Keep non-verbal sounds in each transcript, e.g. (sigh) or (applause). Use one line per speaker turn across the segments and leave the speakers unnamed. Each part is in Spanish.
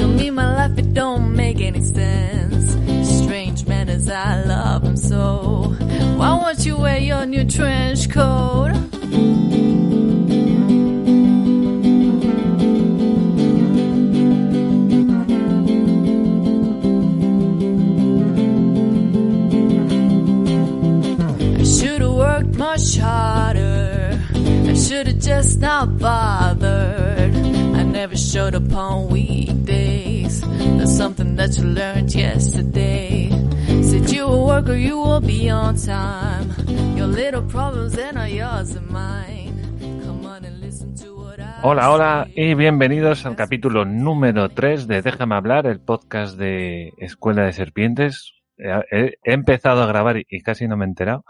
To me, my life, it don't make any sense. Strange man as I love him so. Why won't you wear your new trench coat? Much harder. I should have just not bothered. I never showed up on weekdays. That's something that you learned yesterday. Said you a worker, you will be on time. Your little problems, not yours and mine. Come on and listen to what I
Hola, hola y bienvenidos al capítulo número 3 de Déjame hablar, el podcast de Escuela de Serpientes. He, he- he empezado a grabar y, y casi no me he enterado.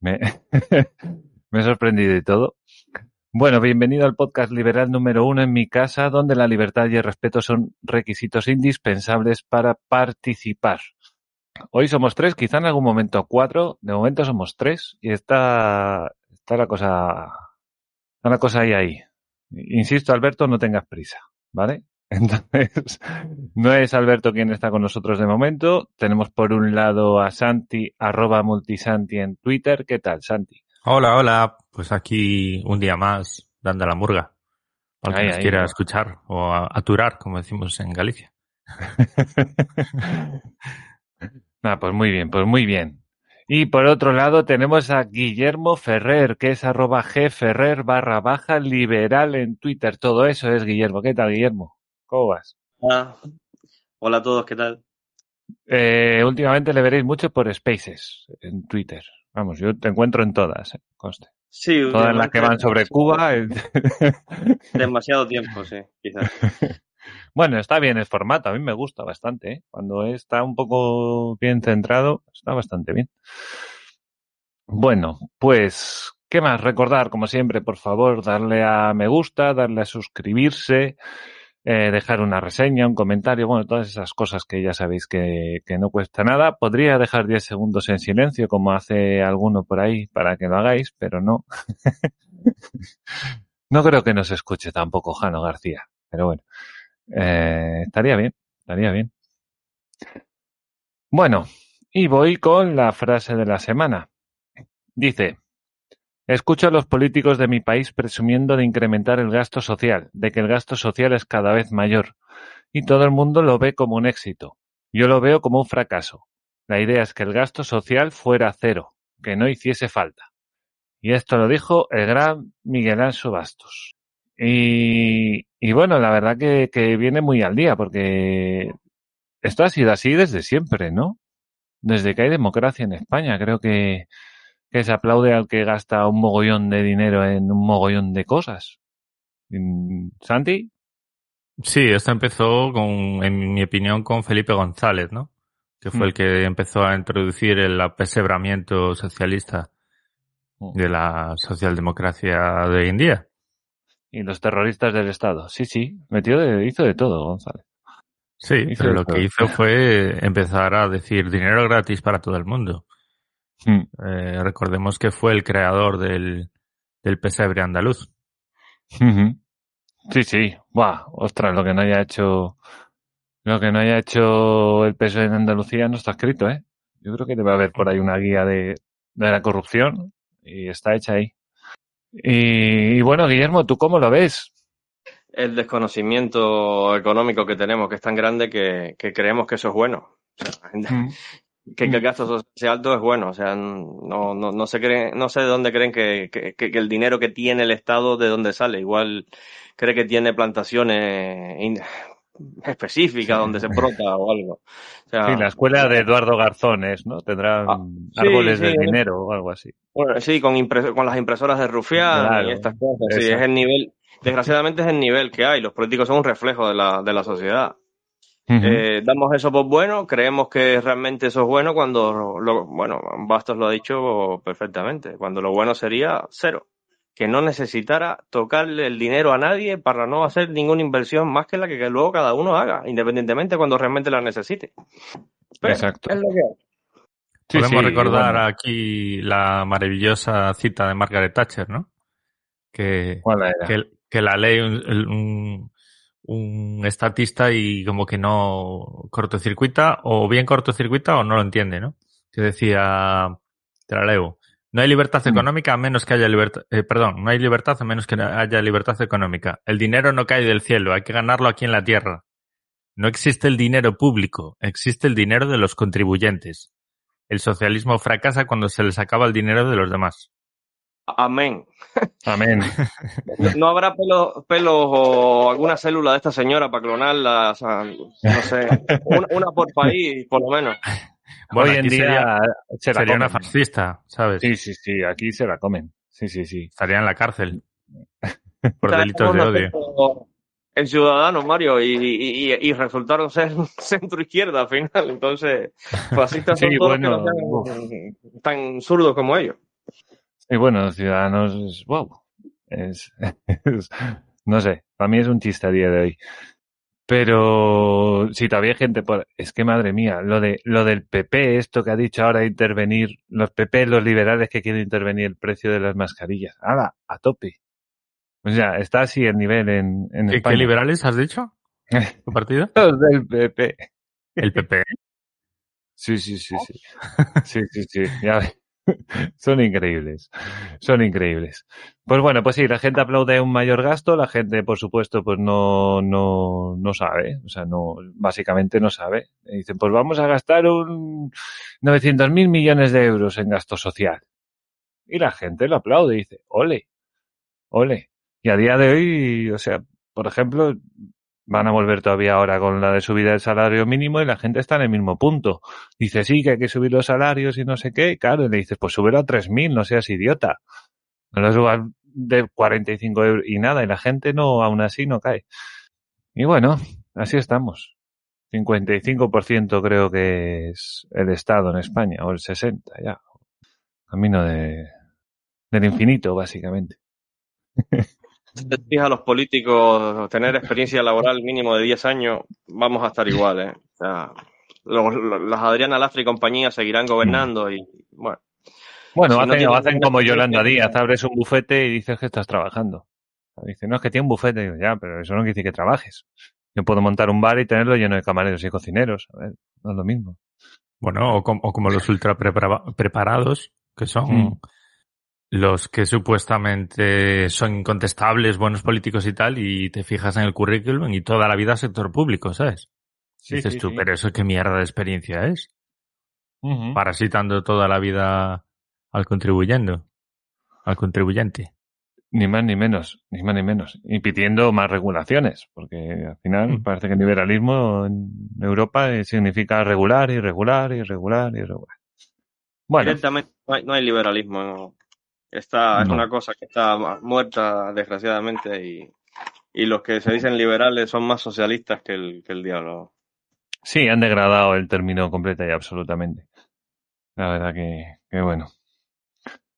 Me, (laughs) me he sorprendido y todo. Bueno, bienvenido al podcast liberal número uno en mi casa, donde la libertad y el respeto son requisitos indispensables para participar. Hoy somos tres, quizá en algún momento cuatro, de momento somos tres y está, está la cosa, está la cosa ahí ahí. Insisto, Alberto, no tengas prisa, ¿vale? (laughs) Entonces, no es Alberto quien está con nosotros de momento. Tenemos por un lado a Santi, arroba multisanti en Twitter. ¿Qué tal, Santi?
Hola, hola. Pues aquí un día más dando la murga. Para
Ahí,
que nos
ahí,
quiera
¿no?
escuchar o a- aturar, como decimos en Galicia. (laughs)
Ah, pues muy bien, pues muy bien. Y por otro lado tenemos a Guillermo Ferrer, que es arroba gferrer barra baja liberal en Twitter. Todo eso es Guillermo. ¿Qué tal, Guillermo? ¿Cómo vas?
Ah, hola a todos, ¿qué tal?
Eh, últimamente le veréis mucho por Spaces en Twitter. Vamos, yo te encuentro en todas, eh, conste.
Sí,
Todas las que van sobre Cuba. eh. (laughs)
Demasiado tiempo, sí, quizás. (laughs)
bueno, está bien el formato, a mí me gusta bastante. ¿eh? Cuando está un poco bien centrado, está bastante bien. Bueno, pues, ¿qué más? Recordar, como siempre, por favor, darle a me gusta, darle a suscribirse, eh, dejar una reseña, un comentario, bueno, todas esas cosas que ya sabéis que, que no cuesta nada. Podría dejar 10 segundos en silencio, como hace alguno por ahí, para que lo hagáis, pero no. (laughs) no creo que nos escuche tampoco Jano García, pero bueno. Eh, estaría bien, estaría bien. Bueno, y voy con la frase de la semana. Dice, escucho a los políticos de mi país presumiendo de incrementar el gasto social, de que el gasto social es cada vez mayor, y todo el mundo lo ve como un éxito. Yo lo veo como un fracaso. La idea es que el gasto social fuera cero, que no hiciese falta. Y esto lo dijo el gran Miguel Anso Bastos. Y, y bueno, la verdad que, que viene muy al día, porque esto ha sido así desde siempre, ¿no? Desde que hay democracia en España, creo que, que se aplaude al que gasta un mogollón de dinero en un mogollón de cosas. Mm, ¿Santi?
Sí, esto empezó con, en mi opinión, con Felipe González, ¿no? Que fue
Mm.
el que empezó a introducir el apesebramiento socialista
Mm.
de la socialdemocracia de hoy en día.
Y los terroristas del Estado. Sí, sí, metió de, hizo de todo, González.
Sí,
Hizo
pero lo
todo.
que hizo fue empezar a decir dinero gratis para todo el mundo.
Mm.
Eh, recordemos que fue el creador del, del pesebre andaluz.
Sí, sí. Buah, ostras, lo que no haya hecho, lo que no haya hecho el PSOE en Andalucía no está escrito, ¿eh? Yo creo que debe haber por ahí una guía de, de la corrupción y está hecha ahí. Y, y bueno, Guillermo, ¿tú cómo lo ves?
El desconocimiento económico que tenemos, que es tan grande que, que creemos que eso es bueno. O sea, que, que el gasto social alto es bueno. O sea, no, no, no, se creen, no sé de dónde creen que, que, que el dinero que tiene el Estado, de dónde sale. Igual cree que tiene plantaciones in- específicas donde se brota o algo. O sea,
Sí, la escuela de Eduardo Garzones, ¿no? Tendrán
Ah, sí,
árboles
sí, eh.
dinero o algo así.
Bueno, sí, con, impres- con las impresoras de Rufián
Claro,
y estas cosas. Sí, es el nivel, desgraciadamente es el nivel que hay. Los políticos son un reflejo de la, de la sociedad. Eh, damos eso por bueno, creemos que realmente eso es bueno cuando, lo, bueno, Bastos lo ha dicho perfectamente, cuando lo bueno sería cero, que no necesitara tocarle el dinero a nadie para no hacer ninguna inversión más que la que, que luego cada uno haga, independientemente cuando realmente la necesite. Pero
Exacto.
es lo que hay.
Sí,
Podemos
sí,
recordar
bueno.
aquí la maravillosa cita de Margaret Thatcher, ¿no? Que,
¿Cuál era?
que, que la un, el- un, un estatista y como que no cortocircuita, o bien cortocircuita o no lo entiende, ¿no? Que decía, te la leo, no hay libertad
Mm.
económica a menos que haya libertad, eh, perdón, no hay libertad a menos que haya libertad económica. El dinero no cae del cielo, hay que ganarlo aquí en la tierra. No existe el dinero público, existe el dinero de los contribuyentes. El socialismo fracasa cuando se les acaba el dinero de los demás.
Amén.
Amén. (laughs)
No habrá pelos pelos o alguna célula de esta señora para clonarla, o sea, no sé, una, una por país, por lo menos.
Bueno,
Hoy en día
sería,
se la
sería una fascista, ¿sabes?
Sí, sí, sí, aquí se la comen. Sí, sí, sí.
Estaría en la cárcel (laughs) por delitos de odio.
En Ciudadanos, Mario, y, y, y- y resultaron ser (laughs) centro izquierda al final. Entonces, fascistas son todos
bueno,
que no sean tan zurdos como ellos.
Y bueno, Ciudadanos, wow. Es, (laughs) es- no sé, para mí es un chiste a día de hoy. Pero si todavía hay gente por... Es que madre mía, lo de lo del PP, esto que ha dicho ahora intervenir, los PP, los liberales que quieren intervenir el precio de las mascarillas. ¡Hala! A tope. O sea, está así el nivel en, en
¿Qué,
España.
qué liberales has dicho? (laughs) ¿Tu partido? (laughs)
Los del PP.
El PP.
Sí, sí, sí, sí. Sí, sí, sí. Ya ves. (laughs) Son increíbles. Son increíbles. Pues bueno, pues sí, la gente aplaude un mayor gasto, la gente, por supuesto, pues no, no, no sabe. O sea, no, básicamente no sabe. Dicen, pues vamos a gastar un 900 mil millones de euros en gasto social. Y la gente lo aplaude y dice, ole, ole. Y a día de hoy, o sea, por ejemplo, van a volver todavía ahora con la de subida del salario mínimo y la gente está en el mismo punto. Dice, sí, que hay que subir los salarios y no sé qué. Claro, y le dices, pues súbelo a 3.000, no seas idiota. No lo subas de 45 euros y nada, y la gente no, aún así no cae. Y bueno, así estamos. 55% creo que es el Estado en España, o el 60 ya. Camino de, del infinito, básicamente. (laughs)
A los políticos tener experiencia laboral mínimo de 10 años, vamos a estar iguales. ¿eh? O sea, los, los- las Adriana Lastra y compañía seguirán gobernando y, bueno,
Bueno,
Si no
hacen, hacen como Yolanda
experiencia-
Díaz, abres un bufete y dices que estás trabajando. Dice, no, es que tiene un bufete. Y digo, ya, pero eso no quiere decir que trabajes. Yo puedo montar un bar y tenerlo lleno de camareros y cocineros. A ver, no es lo mismo.
Bueno, o, com- o como los ultra prepara- preparados, que son
Mm.
Los que supuestamente son incontestables, buenos políticos y tal, y te fijas en el currículum y toda la vida sector público, ¿sabes?
Sí,
Dices
sí,
tú,
sí.
pero eso qué mierda de experiencia es.
Ujú.
Parasitando toda la vida al contribuyendo, al contribuyente.
Ni más ni menos, ni más ni menos. Y pidiendo más regulaciones, porque al final
Mm.
parece que el liberalismo en Europa eh, significa regular, irregular, irregular, irregular. Bueno,
directamente no hay, no hay liberalismo. ¿No? Está, Es una cosa que está muerta, desgraciadamente, y, y los que se dicen liberales son más socialistas que el, que el diablo.
sí, han degradado el término completa y absolutamente. La verdad que, que bueno.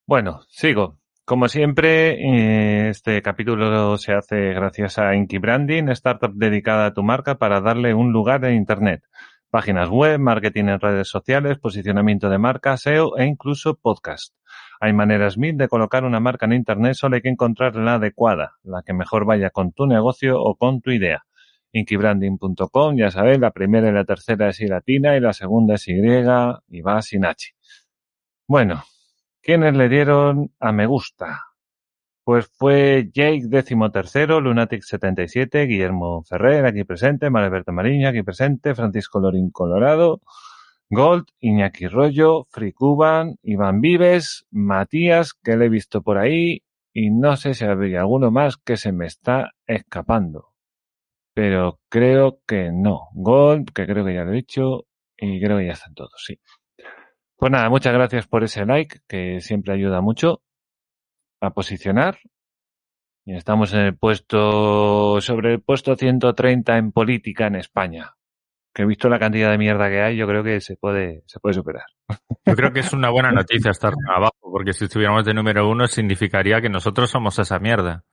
Bueno, sigo. Como siempre, eh, este capítulo se hace gracias a Inky Branding, startup dedicada a tu marca para darle un lugar en Internet. Páginas web, marketing en redes sociales, posicionamiento de marca, SEO e incluso podcast. Hay maneras mil de colocar una marca en Internet, solo hay que encontrar la adecuada, la que mejor vaya con tu negocio o con tu idea. Inkybranding.com, ya sabéis, la primera y la tercera es y latina y la segunda es Y y va sin H. Bueno, ¿quiénes le dieron a me gusta? Pues fue Jake décimo tercero, Lunatic 77, Guillermo Ferrer, aquí presente, Maralberto Mariño, aquí presente, Francisco Lorín Colorado, Gold, Iñaki Rollo, Free Iván Vives, Matías, que le he visto por ahí, y no sé si habría alguno más que se me está escapando. Pero creo que no. Gold, que creo que ya lo he dicho, y creo que ya están todos, sí. Pues nada, muchas gracias por ese like, que siempre ayuda mucho a posicionar. Y estamos en el puesto, sobre el puesto 130 en política en España. Que he visto la cantidad de mierda que hay, yo creo que se puede, se puede superar.
Yo creo que es una buena (laughs) noticia estar abajo, porque si estuviéramos de número uno significaría que nosotros somos esa mierda.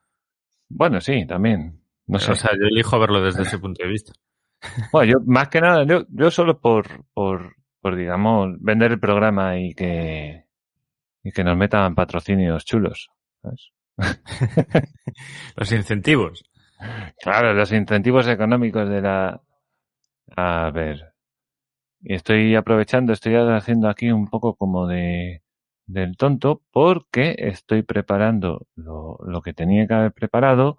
Bueno, sí, también. No sé.
O sea, yo elijo verlo desde ese punto de vista. (laughs)
Bueno, yo más que nada, yo, yo solo por, por, por, digamos, vender el programa y que, y que nos metan patrocinios chulos. ¿sabes? (laughs)
Los incentivos.
Claro, los incentivos económicos de la... A ver. Estoy aprovechando, estoy haciendo aquí un poco como de del tonto porque estoy preparando lo, lo que tenía que haber preparado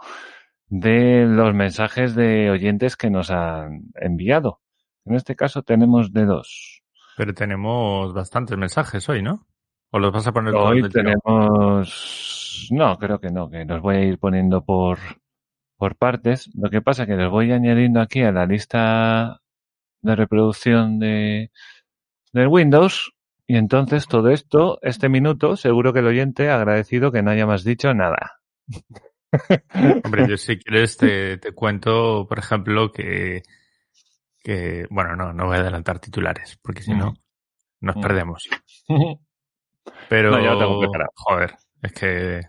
de los mensajes de oyentes que nos han enviado. En este caso tenemos de dos.
Pero tenemos bastantes mensajes hoy, ¿no? ¿O los vas a poner
Hoy
tirón?
tenemos... No, creo que no, que los voy a ir poniendo por, por partes. Lo que pasa es que los voy añadiendo aquí a la lista de reproducción de, del Windows y entonces todo esto, este minuto, seguro que el oyente ha agradecido que no haya más dicho nada. (laughs)
Hombre, yo si quieres te, te cuento, por ejemplo, que, que... Bueno, no, no voy a adelantar titulares, porque si no, nos
Mm.
perdemos. (laughs) Pero,
No, tengo preparado.
joder, es que,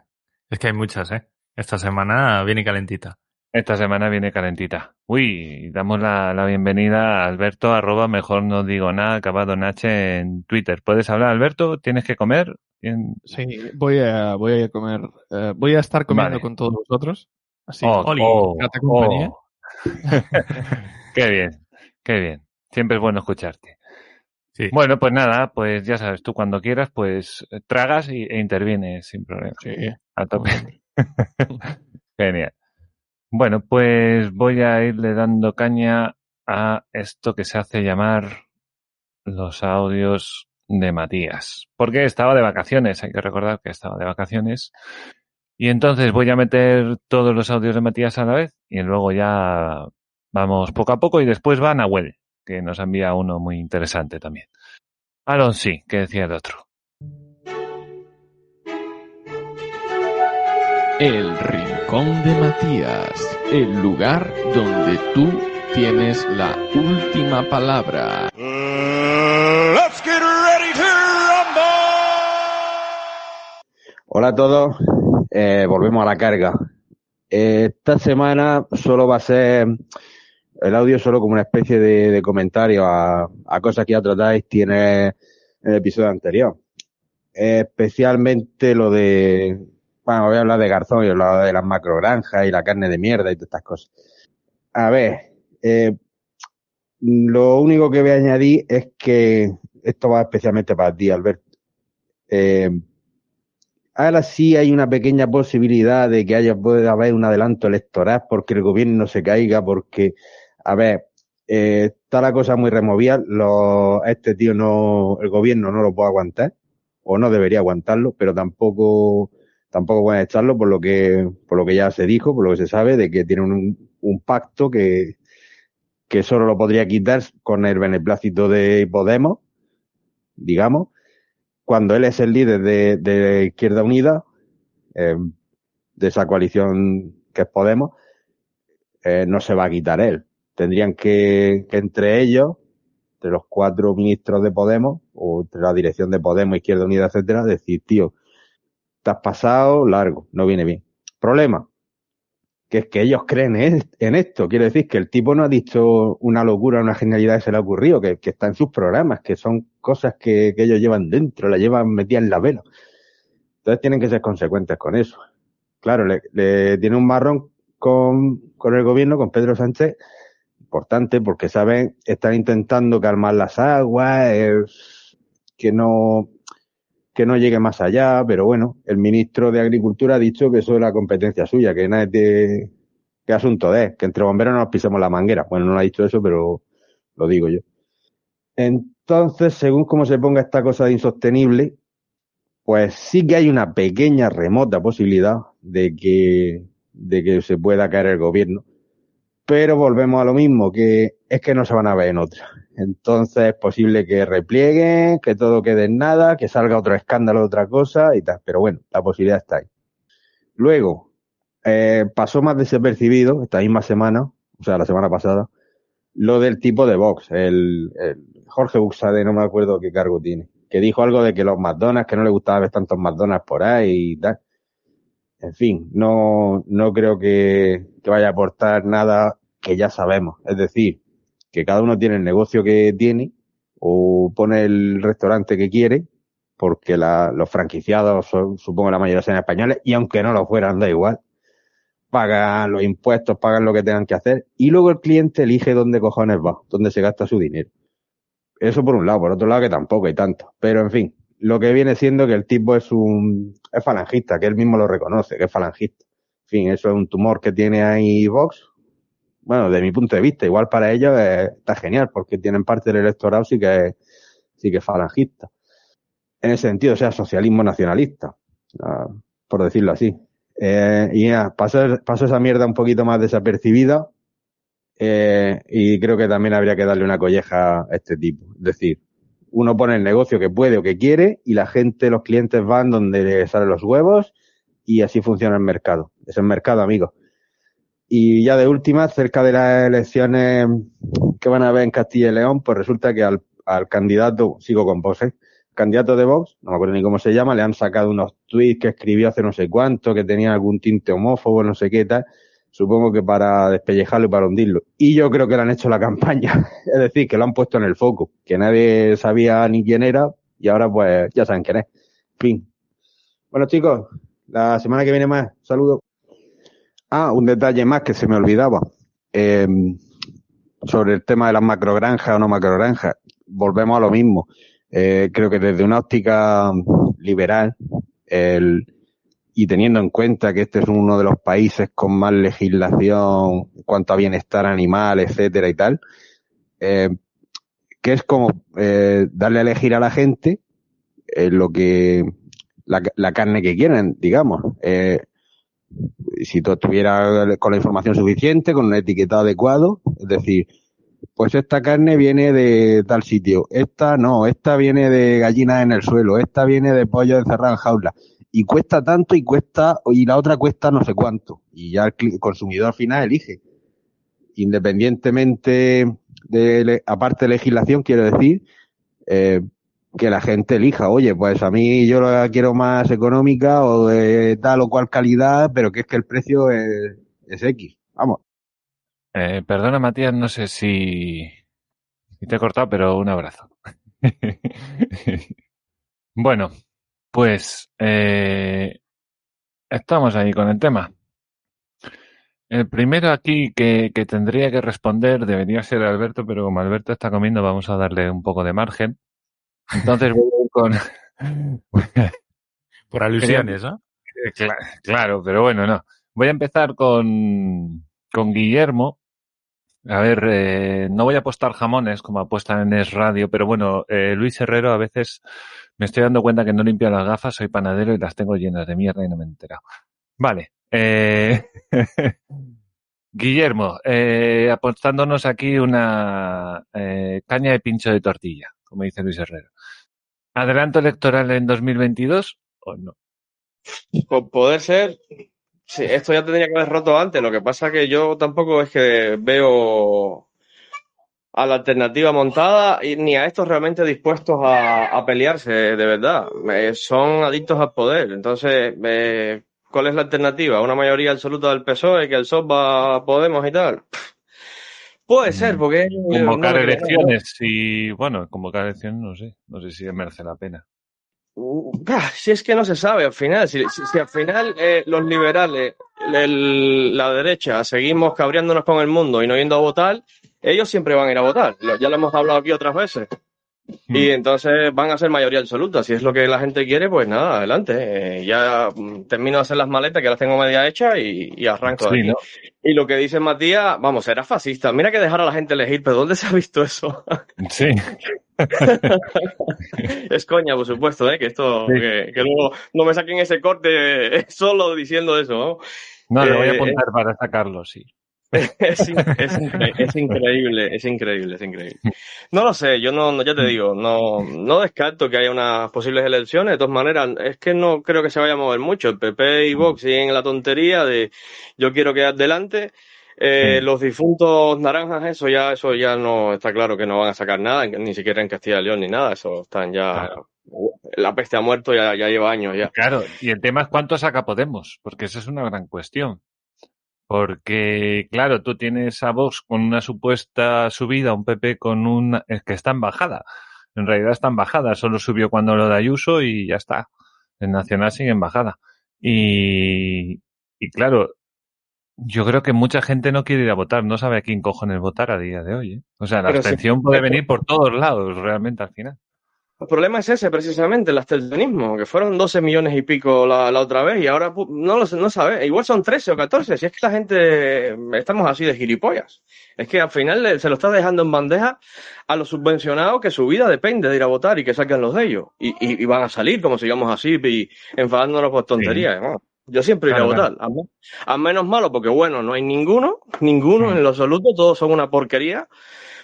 es que hay muchas, ¿eh? Esta semana viene calentita.
Esta semana viene calentita. Uy, damos la, la bienvenida a Alberto, arroba mejor no digo nada, acabado en H en Twitter. ¿Puedes hablar, Alberto? ¿Tienes que comer? Tien-
Sí, voy a, voy a comer, eh, voy a estar comiendo
Vale.
con todos vosotros. Así,
Oh,
Oli,
oh,
compañía.
oh. (laughs) qué bien, qué bien. Siempre es bueno escucharte.
Sí.
Bueno, pues nada, pues ya sabes, tú cuando quieras, pues eh, tragas y, e intervienes sin problema.
sí.
A tope. (laughs) Genial. Bueno, pues voy a irle dando caña a esto que se hace llamar los audios de Matías. Porque estaba de vacaciones, hay que recordar que estaba de vacaciones. Y entonces voy a meter todos los audios de Matías a la vez y luego ya vamos poco a poco y después va Nahuel, que nos envía uno muy interesante también. Alon sí, que decía el otro.
El Rincón de Matías, el lugar donde tú tienes la última palabra.
Hola a todos, Eh, volvemos a la carga. Eh, esta semana solo va a ser el audio solo como una especie de, de comentario a, a cosas que ya tratáis tiene en el episodio anterior. Eh, especialmente lo de, bueno, voy a hablar de Garzón y hablar de las macrogranjas y la carne de mierda y todas estas cosas. A ver, eh, lo único que voy a añadir es que esto va especialmente para ti, Alberto. Eh, ahora sí hay una pequeña posibilidad de que haya puede haber un adelanto electoral porque el gobierno se caiga, porque, a ver, eh, está la cosa muy removida, este tío no, el gobierno no lo puede aguantar, o no debería aguantarlo, pero tampoco, tampoco pueden echarlo por lo que, por lo que ya se dijo, por lo que se sabe, de que tiene un, un pacto que, que solo lo podría quitar con el beneplácito de Podemos, digamos, cuando él es el líder de, de Izquierda Unida, eh, de esa coalición que es Podemos, eh, no se va a quitar él. Tendrían que, que entre ellos, entre los cuatro ministros de Podemos, o entre la dirección de Podemos, Izquierda Unida, etcétera, decir, tío, has pasado largo, no viene bien. Problema, que es que ellos creen en, esto. Quiere decir que el tipo no ha dicho una locura, una genialidad que se le ha ocurrido, que, que está en sus programas, que son cosas que, que ellos llevan dentro, la llevan metida en la vena. Entonces tienen que ser consecuentes con eso. Claro, le, le tiene un marrón con, con el gobierno, con Pedro Sánchez, importante, porque saben, están intentando calmar las aguas, que no, que no llegue más allá, pero bueno, el ministro de Agricultura ha dicho que eso es la competencia suya, que nada es de, asunto de, que entre bomberos no nos pisemos la manguera. Bueno, no ha dicho eso, pero lo digo yo. Entonces, según cómo se ponga esta cosa de insostenible, pues sí que hay una pequeña remota posibilidad de que, de que se pueda caer el gobierno. Pero volvemos a lo mismo, que es que no se van a ver en otra. Entonces es posible que replieguen, que todo quede en nada, que salga otro escándalo, otra cosa y tal. Pero bueno, la posibilidad está ahí. Luego, eh, pasó más desapercibido esta misma semana, o sea, la semana pasada, lo del tipo de Vox. El, el Jorge Buxade, no me acuerdo qué cargo tiene, que dijo algo de que los McDonald's, que no le gustaba ver tantos McDonald's por ahí y tal. En fin, no, no creo que, que vaya a aportar nada que ya sabemos. Es decir, que cada uno tiene el negocio que tiene o pone el restaurante que quiere, porque la, los franquiciados son, supongo, la mayoría sean españoles, y aunque no lo fueran, da igual. Pagan los impuestos, pagan lo que tengan que hacer, y luego el cliente elige dónde cojones va, dónde se gasta su dinero. Eso por un lado, por otro lado que tampoco hay tanto. Pero en fin, lo que viene siendo que el tipo es un, es falangista, que él mismo lo reconoce, que es falangista. En fin, eso es un tumor que tiene ahí Vox. Bueno, de mi punto de vista, igual para ellos está genial, porque tienen parte del electorado sí que es, sí que es falangista. En ese sentido, o sea, socialismo nacionalista, uh, por decirlo así. Eh, y pasó, pasó esa mierda un poquito más desapercibida, eh, y creo que también habría que darle una colleja a este tipo. Es decir, uno pone el negocio que puede o que quiere y la gente, los clientes van donde le salen los huevos y así funciona el mercado. Es el mercado, amigos. Y ya de última, cerca de las elecciones que van a haber en Castilla y León, pues resulta que al, al candidato, sigo con vos, ¿eh? candidato de Vox, no me acuerdo ni cómo se llama, le han sacado unos tweets que escribió hace no sé cuánto, que tenía algún tinte homófobo, no sé qué tal, supongo que para despellejarlo y para hundirlo. Y yo creo que le han hecho la (laughs) campaña, es decir, que lo han puesto en el foco, que nadie sabía ni quién era y ahora pues ya saben quién es. Fin. Bueno chicos, la semana que viene más, saludos. Ah, un detalle más que se me olvidaba. Eh, sobre el tema de las macrogranjas o no macrogranjas. Volvemos a lo mismo. Eh, creo que desde una óptica liberal, y teniendo en cuenta que este es uno de los países con más legislación en cuanto a bienestar animal, etcétera y tal, eh, que es como eh, darle a elegir a la gente lo que la, la, carne que quieren, digamos. Si tú estuvieras con la información suficiente, con un etiquetado adecuado, es decir, pues esta carne viene de tal sitio, esta no, esta viene de gallinas en el suelo, esta viene de pollo encerrado en jaula y cuesta tanto y cuesta y la otra cuesta no sé cuánto y ya el consumidor final elige. Independientemente de aparte de legislación quiero decir eh, que la gente elija oye pues a mí yo la quiero más económica o de tal o cual calidad pero que es que el precio es, es X vamos
eh, perdona Matías no sé si, te he cortado pero un abrazo (laughs) bueno pues eh, estamos ahí con el tema. El primero aquí que, que, tendría que responder debería ser Alberto, pero como Alberto está comiendo, vamos a darle un poco de margen. Entonces voy a ir con. (laughs)
Por alusiones, ¿no?
Claro, claro, pero bueno, no. Voy a empezar con, con Guillermo. A ver, eh, no voy a apostar jamones como apuestan en Es Radio, pero bueno, eh, Luis Herrero a veces me estoy dando cuenta que no limpio las gafas, soy panadero y las tengo llenas de mierda y no me he enterado. Vale. Eh... (laughs) Guillermo, eh, apostándonos aquí una eh, caña de pincho de tortilla, como dice Luis Herrero. ¿Adelanto electoral en 2022 o no?
Por poder ser, sí, esto ya tendría que haber roto antes. Lo que pasa que yo tampoco es que veo a la alternativa montada ni a estos realmente dispuestos a, a pelearse, de verdad. Eh, son adictos al poder. Entonces, eh, ¿cuál es la alternativa? ¿Una mayoría absoluta del PSOE que el SOP va a Podemos y tal? Puede ser, porque...
Convocar no elecciones y, bueno, convocar elecciones no sé, no sé si merece la pena.
Si es que no se sabe al final, si, si, si al final eh, los liberales, el, la derecha, seguimos cabreándonos con el mundo y no yendo a votar, ellos siempre van a ir a votar. Ya lo hemos hablado aquí otras veces. Y entonces van a ser mayoría absoluta. Si es lo que la gente quiere, pues nada, adelante. Eh, ya termino de hacer las maletas, que las tengo media hechas y, y arranco
Sí,
de aquí.
¿no?
Y lo que dice Matías, vamos, era fascista. Mira que dejar a la gente elegir, pero ¿dónde se ha visto eso? (laughs)
Sí. (laughs)
es coña, por supuesto, ¿eh? que esto,
Sí.
que, que luego no me saquen ese corte eh, (laughs) solo diciendo eso. ¿no?
No, le voy a
Eh,
apuntar para sacarlo, sí. (laughs)
es, in- es, incre- es increíble, es increíble, es increíble. No lo sé, yo no, no- ya te digo, no, no descarto que haya unas posibles elecciones. De todas maneras, es que no creo que se vaya a mover mucho. El PP y Vox siguen en la tontería de yo quiero quedar delante. Eh,
Sí.
Los difuntos naranjas, eso ya, eso ya no está claro que no van a sacar nada, ni siquiera en Castilla y León ni nada, eso están ya.
Claro.
La peste ha muerto ya, ya lleva años ya.
Claro, y el tema es cuánto saca Podemos, porque esa es una gran cuestión. Porque, claro, tú tienes a Vox con una supuesta subida, un PP con una... es que está en bajada. En realidad está en bajada, solo subió cuando lo de Ayuso y ya está. El Nacional sigue en bajada. Y, y claro, yo creo que mucha gente no quiere ir a votar, no sabe a quién cojones votar a día de hoy. ¿eh? O sea, la
Pero sí.
abstención puede venir por todos lados, realmente, al final.
El problema es ese, precisamente, el abstencionismo, que fueron 12 millones y pico la, la otra vez y ahora no lo no sabe, igual son 13 o 14, si es que la gente estamos así de gilipollas. Es que al final le- se lo está dejando en bandeja a los subvencionados que su vida depende de ir a votar y que saquen los de ellos. Y, y- y van a salir, como sigamos así, y enfadándonos por tonterías. Yo siempre iré
Claro,
a votar, me- al menos malo, porque bueno, no hay ninguno, ninguno en lo absoluto, todos son una porquería.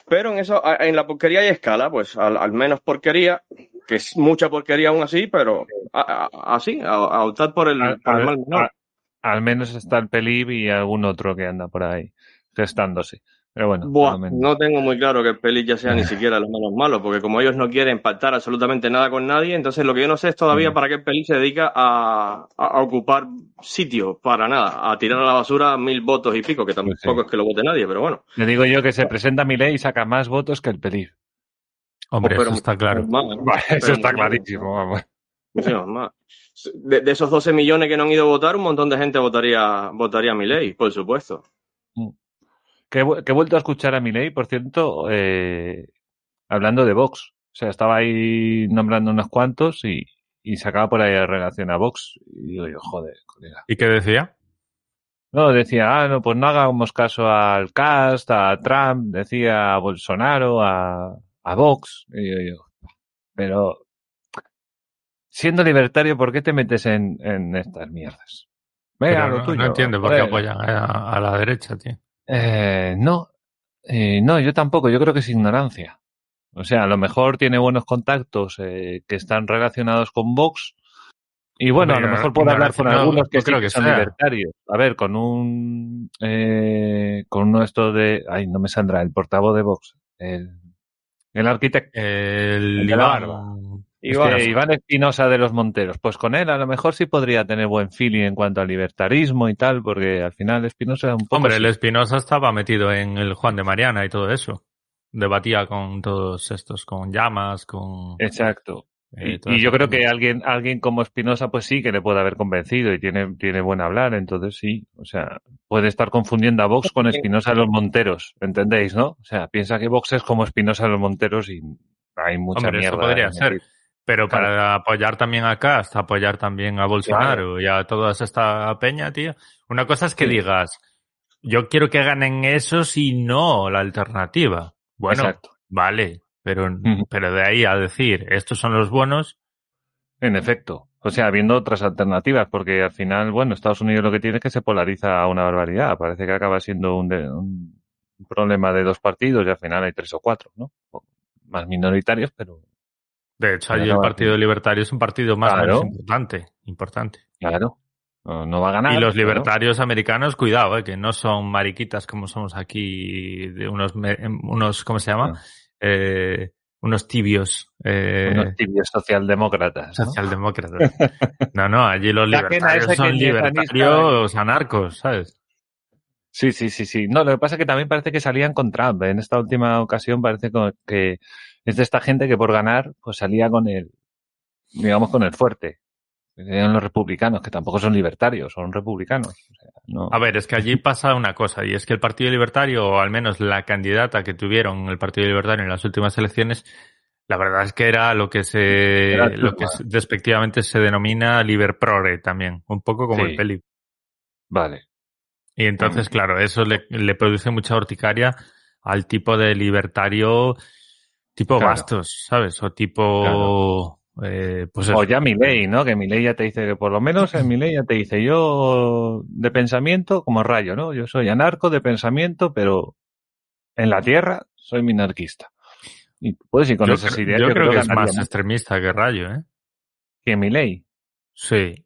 Pero en eso, en la porquería hay escala, pues al, al menos porquería, que es mucha porquería aún así, pero a- a- así, a, a optar por el,
Al,
por el
al-
mal menor.
al menos está el Pelib y algún otro que anda por ahí gestándose. Pero bueno,
Buah, no tengo muy claro que el Peli ya sea ni siquiera lo menos malo, porque como ellos no quieren pactar absolutamente nada con nadie, entonces lo que yo no sé es todavía
Mm.
para qué el Peli se dedica a, ocupar sitios, para nada, a tirar a la basura mil votos y pico, que tampoco
Pues sí.
es que lo vote nadie, pero bueno.
Le digo yo que se presenta mi ley y saca más votos que el Pelib.
Hombre,
Pero
eso está claro.
más, ¿eh?
Eso
Pero
está clarísimo. vamos.
Más. De, de esos 12 millones que no han ido a votar, un montón de gente votaría, votaría mi ley, por supuesto.
Que, he vu- que he vuelto a escuchar a mi ley, por cierto, eh, hablando de Vox. O sea, estaba ahí nombrando unos cuantos y, y sacaba por ahí en relación a Vox. Y digo yo, joder, colega.
¿Y qué decía?
No, decía, ah, no, pues no hagamos caso al Cast, a Trump, decía a Bolsonaro, a, a Vox. Y digo yo, pero siendo libertario, ¿por qué te metes en, en estas mierdas? Venga, lo tuyo.
no entiendo por qué apoyan a, a la derecha, tío.
Eh, no, eh, no, yo tampoco, yo creo que es ignorancia. O sea, a lo mejor tiene buenos contactos eh, que están relacionados con Vox. Y bueno, a lo mejor puede hablar con
no-
algunos que,
no
sí
creo
que son
sea.
libertarios. A ver, con un, eh, con uno esto de, ay, no me saldrá, el portavoz de Vox, el, el arquitecto.
El
El de la
Iván.
barba.
Iván.
Este, Iván Espinosa de los Monteros. Pues con él a lo mejor sí podría tener buen feeling en cuanto al libertarismo y tal, porque al final Espinosa es un poco...
Hombre,
así.
el Espinosa estaba metido en el Juan de Mariana y todo eso. Debatía con todos estos, con llamas, con...
Exacto.
eh,
Y, yo creo que alguien, alguien como Espinosa, pues sí que le puede haber convencido y tiene, tiene buen hablar, entonces sí. O sea, puede estar confundiendo a Vox con Espinosa de los Monteros, ¿entendéis, no? O sea, piensa que Vox es como Espinosa de los Monteros y hay mucha
Hombre, eso
mierda.
podría ser. Pero
Claro.
para apoyar también a Cast, apoyar también a Bolsonaro y a toda esta peña, tío. Una cosa es que
Sí.
digas, yo quiero que ganen esos y no la alternativa. Bueno,
Exacto.
vale, pero, pero de ahí a decir, estos son los buenos,
En efecto. O sea, habiendo otras alternativas, porque al final, bueno, Estados Unidos lo que tiene es que se polariza a una barbaridad. Parece que acaba siendo un, de- un problema de dos partidos y al final hay tres o cuatro, ¿no? Más minoritarios, pero
de hecho, allí el Partido. Libertario es un partido más o
Claro.
menos importante, importante.
claro, no, va a ganar.
Y los libertarios americanos, cuidado, eh, que no son mariquitas como somos aquí, de unos, me- unos ¿cómo se llama?
Ah.
Eh, unos tibios. Eh,
unos tibios socialdemócratas. ¿no?
Socialdemócratas. (laughs) No, no, allí los libertarios son libertarios anarcos, ¿sabes?
Sí, sí, sí, sí. No, lo que pasa es que también parece que salían con Trump. En esta última ocasión parece que es de esta gente que por ganar, pues salía con el, digamos, con el fuerte. Serían los republicanos, que tampoco son libertarios, son republicanos. O sea, no.
A ver, es que allí pasa una cosa, y es que el Partido Libertario, o al menos la candidata que tuvieron el Partido Libertario en las últimas elecciones, la verdad es que era lo que se,
Era
lo que despectivamente se denomina Liberprore también, un poco como
Sí.
el peli.
Vale.
Y entonces,
Mm.
claro, eso le, le produce mucha horticaria al tipo de libertario tipo
Claro.
Bastos, ¿sabes? O tipo... eh, pues
O ya Milei, ¿no? Que Milei ya te dice que por lo menos en Milei ya te dice yo de pensamiento como rayo, ¿no? Yo soy anarco de pensamiento, pero en la tierra soy minarquista. Y puedes ir con
yo
esas ideas.
yo creo que es más extremista que Rayo, ¿eh?
que Milei.
Sí.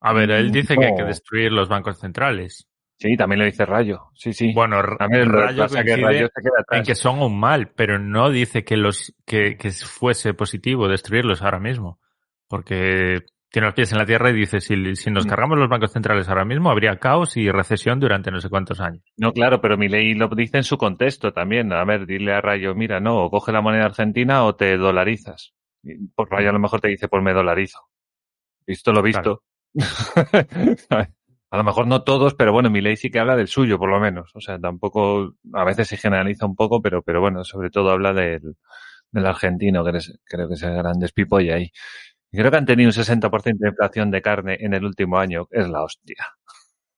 A ver, él
Mm,
dice que hay que destruir los bancos centrales.
Sí, también lo dice Rayo. Sí, sí.
Bueno,
que
Rayo
pasa que Rayo se queda atrás.
en que son un mal, pero no dice que los que, que fuese positivo destruirlos ahora mismo. Porque tiene los pies en la tierra y dice, si, si nos
Mm.
cargamos los bancos centrales ahora mismo, habría caos y recesión durante no sé cuántos años.
No, claro, pero mi ley lo dice en su contexto también. A ver, dile a Rayo, mira, no, o coge la moneda argentina o te dolarizas. Por Rayo a lo mejor te dice, pues me dolarizo. Visto lo visto. (laughs) a lo mejor no todos, pero bueno, mi ley sí que habla del suyo, por lo menos. O sea, tampoco, a veces se generaliza un poco, pero, pero bueno, sobre todo habla del, del argentino, que es- creo que es el gran despipolla ahí. Y creo que han tenido un 60% de inflación de carne en el último año. Es la hostia.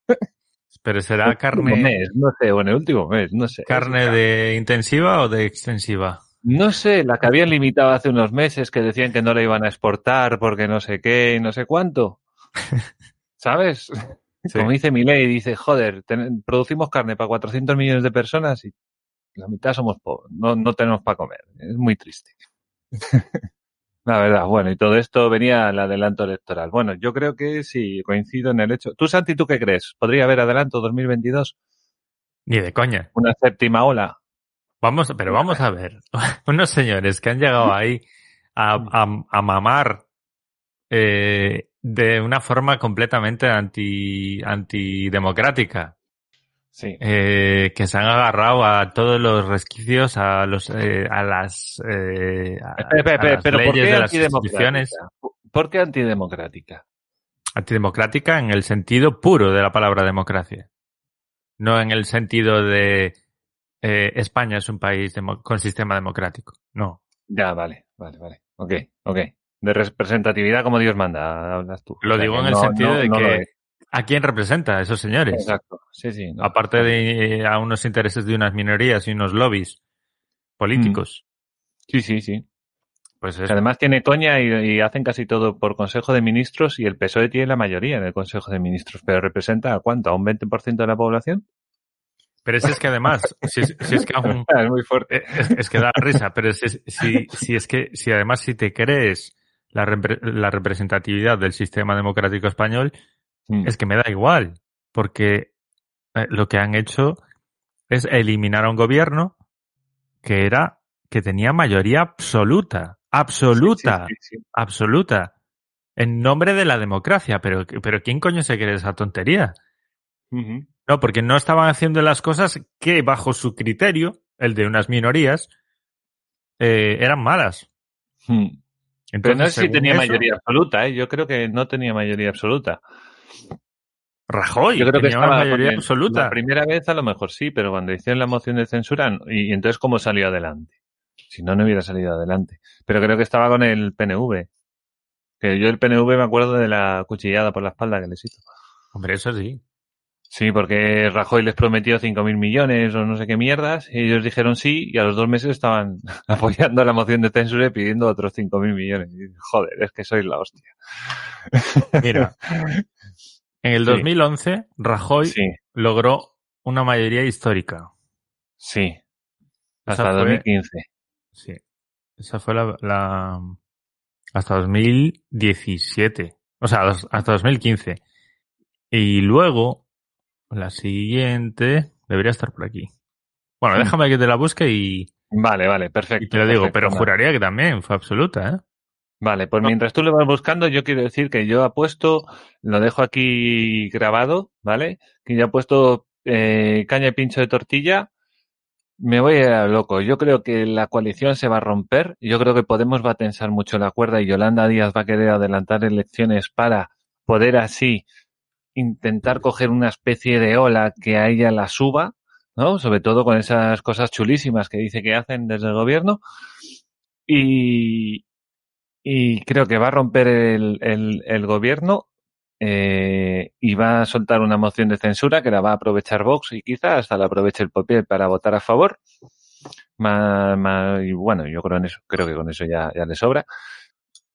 (laughs)
Pero será carne,
mes, no sé, o en el último mes, no sé.
carne de intensiva o de extensiva.
No sé, la que habían limitado hace unos meses que decían que no la iban a exportar porque no sé qué y no sé cuánto. (laughs) ¿Sabes?
Sí.
Como dice Milei, dice, joder, ten- producimos carne para 400 millones de personas y la mitad somos pobres, no, no tenemos para comer. Es muy triste. (laughs) la verdad, bueno, y todo esto venía al adelanto electoral. Bueno, yo creo que sí, coincido en el hecho. ¿Tú, Santi, tú qué crees? ¿Podría haber adelanto 2022?
Ni de coña.
¿Una séptima ola?
Vamos, pero vamos a ver. (laughs) Unos señores que han llegado ahí a, a- a mamar eh, de una forma completamente anti, antidemocrática.
Sí.
eh, que se han agarrado a todos los resquicios, a los, eh, a las, eh, a- las
pero ¿por
leyes
qué
de las?
¿Por qué antidemocrática?
Antidemocrática en el sentido puro de la palabra democracia. No en el sentido de eh, España es un país con sistema democrático. No.
Ya, vale, vale, vale. Ok, ok. De representatividad como Dios manda, hablas tú.
Lo
O sea,
digo en el sentido
no-
de
no
que. ¿a quién representa a esos señores?
Exacto. Sí, sí.
Aparte de eh, a unos intereses de unas minorías y unos lobbies políticos.
Sí, sí, sí.
Pues es,
Además tiene coña y, y hacen casi todo por Consejo de Ministros y el PSOE tiene la mayoría en el Consejo de Ministros, pero representa a cuánto, a un 20% de la población.
pero es, es que además, si, es- si es que aún (laughs)
Es muy fuerte.
Es, es que da risa, pero si, si, si es que, si además si te crees la, repre- la representatividad del sistema democrático español,
Mm.
es que me da igual, porque eh, lo que han hecho es eliminar a un gobierno que era, que tenía mayoría absoluta, absoluta,
Sí, sí, sí,
absoluta, en nombre de la democracia, pero, pero ¿quién coño se cree esa tontería? No, porque no estaban haciendo las cosas que bajo su criterio, el de unas minorías, eh, eran malas.
Mm.
Entonces,
Pero no sé si tenía
eso,
mayoría absoluta, ¿eh? Yo creo que no tenía mayoría absoluta.
Rajoy
Yo creo que estaba
mayoría
con el-
absoluta.
La primera vez a lo mejor sí, pero cuando hicieron la moción de censura, y, y entonces cómo salió adelante. Si no, no hubiera salido adelante. Pero creo que estaba con el PNV. Que yo el PNV me acuerdo de la cuchillada por la espalda que les hizo.
Hombre, eso sí.
Sí, porque Rajoy les prometió 5.000 millones o no sé qué mierdas, y ellos dijeron sí, y a los dos meses estaban (laughs) apoyando la moción de censura y pidiendo otros 5.000 millones. Y, joder, es que sois la hostia. (laughs)
Mira, en el
Sí.
2011, Rajoy
Sí,
logró una mayoría histórica.
sí. Hasta
fue-
2015.
Sí. Esa fue la, la- hasta 2017. O sea, hasta 2015. Y luego, la siguiente, debería estar por aquí. Bueno, déjame que te la busque y,
Vale, vale, perfecto.
y te lo digo,
perfecto,
pero juraría que también fue absoluta, ¿eh?
Vale, pues mientras tú lo vas buscando, yo quiero decir que yo apuesto, lo dejo aquí grabado, ¿vale? Que yo he puesto eh, caña y pincho de tortilla. Me voy a loco. Yo creo que la coalición se va a romper. Yo creo que Podemos va a tensar mucho la cuerda y Yolanda Díaz va a querer adelantar elecciones para poder así intentar coger una especie de ola que a ella la suba, ¿no? Sobre todo con esas cosas chulísimas que dice que hacen desde el gobierno. Y, y creo que va a romper el, el, el gobierno eh, y va a soltar una moción de censura que la va a aprovechar Vox y quizás hasta la aproveche el papel para votar a favor. Ma- y bueno, yo creo en eso, creo que con eso ya, ya le sobra.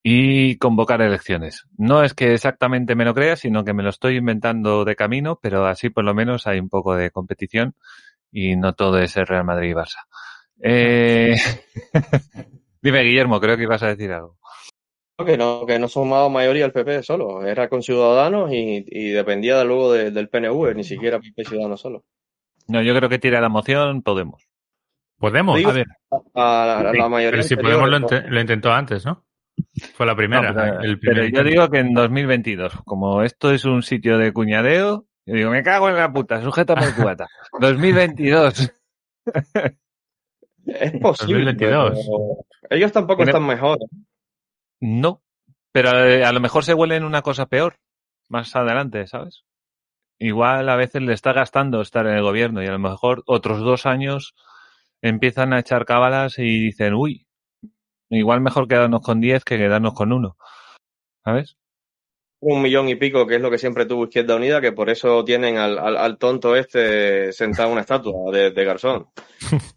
Y convocar elecciones. No es que exactamente me lo crea, sino que me lo estoy inventando de camino, pero así por lo menos hay un poco de competición y no todo es el Real Madrid y Barça. Eh... (laughs) Dime, Guillermo, creo que ibas a decir algo.
que no, que no sumaba mayoría el PP solo, era con Ciudadanos y, y dependía luego de- del PNV, ni siquiera PP Ciudadanos solo.
No, yo creo que tira la moción Podemos.
Podemos.
Digo-
A ver,
A la, a la
Sí,
mayoría
Pero si Podemos lo intentó antes, ¿no? Fue la primera.
No, pero,
el
pero yo digo que en 2022, como esto es un sitio de cuñadeo, yo digo, me cago en la puta, sujétame el cubata. (laughs) 2022.
Es posible.
2022.
pero ellos tampoco están mejor.
No, pero eh, a lo mejor se huelen una cosa peor más adelante, ¿sabes? Igual a veces le está gastando estar en el gobierno y a lo mejor otros dos años empiezan a echar cábalas y dicen, uy, igual mejor quedarnos con 10 que quedarnos con uno. ¿Sabes?
Un millón y pico, que es lo que siempre tuvo Izquierda Unida, que por eso tienen al, al, al tonto este sentado en una estatua de, de Garzón.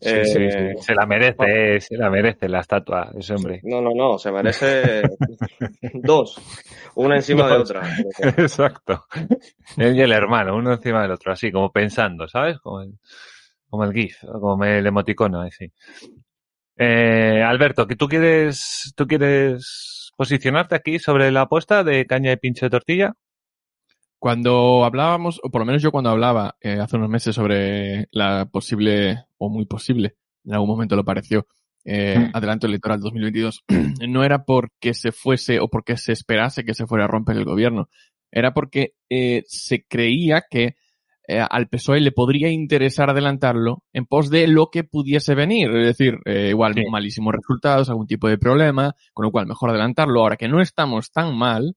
Eh, (laughs)
Sí, sí, sí. Se la merece, eh, se la merece la estatua, ese hombre.
No, no, no, se merece (laughs) dos, una encima de otra. (laughs)
Exacto. Él y el hermano, uno encima del otro, así como pensando, ¿sabes? Como el, como el GIF, como el emoticono, así. Eh, Alberto, que tú quieres, tú quieres posicionarte aquí sobre la apuesta de caña de pincho de tortilla.
cuando hablábamos, o por lo menos yo cuando hablaba eh, hace unos meses sobre la posible, o muy posible, en algún momento lo pareció, eh,
Mm.
adelanto electoral 2022, (clears throat) no era porque se fuese o porque se esperase que se fuera a romper el gobierno, era porque eh, se creía que eh, al PSOE le podría interesar adelantarlo en pos de lo que pudiese venir, es decir, eh, igual
Sí.
malísimos resultados, algún tipo de problema, con lo cual mejor adelantarlo ahora que no estamos tan mal,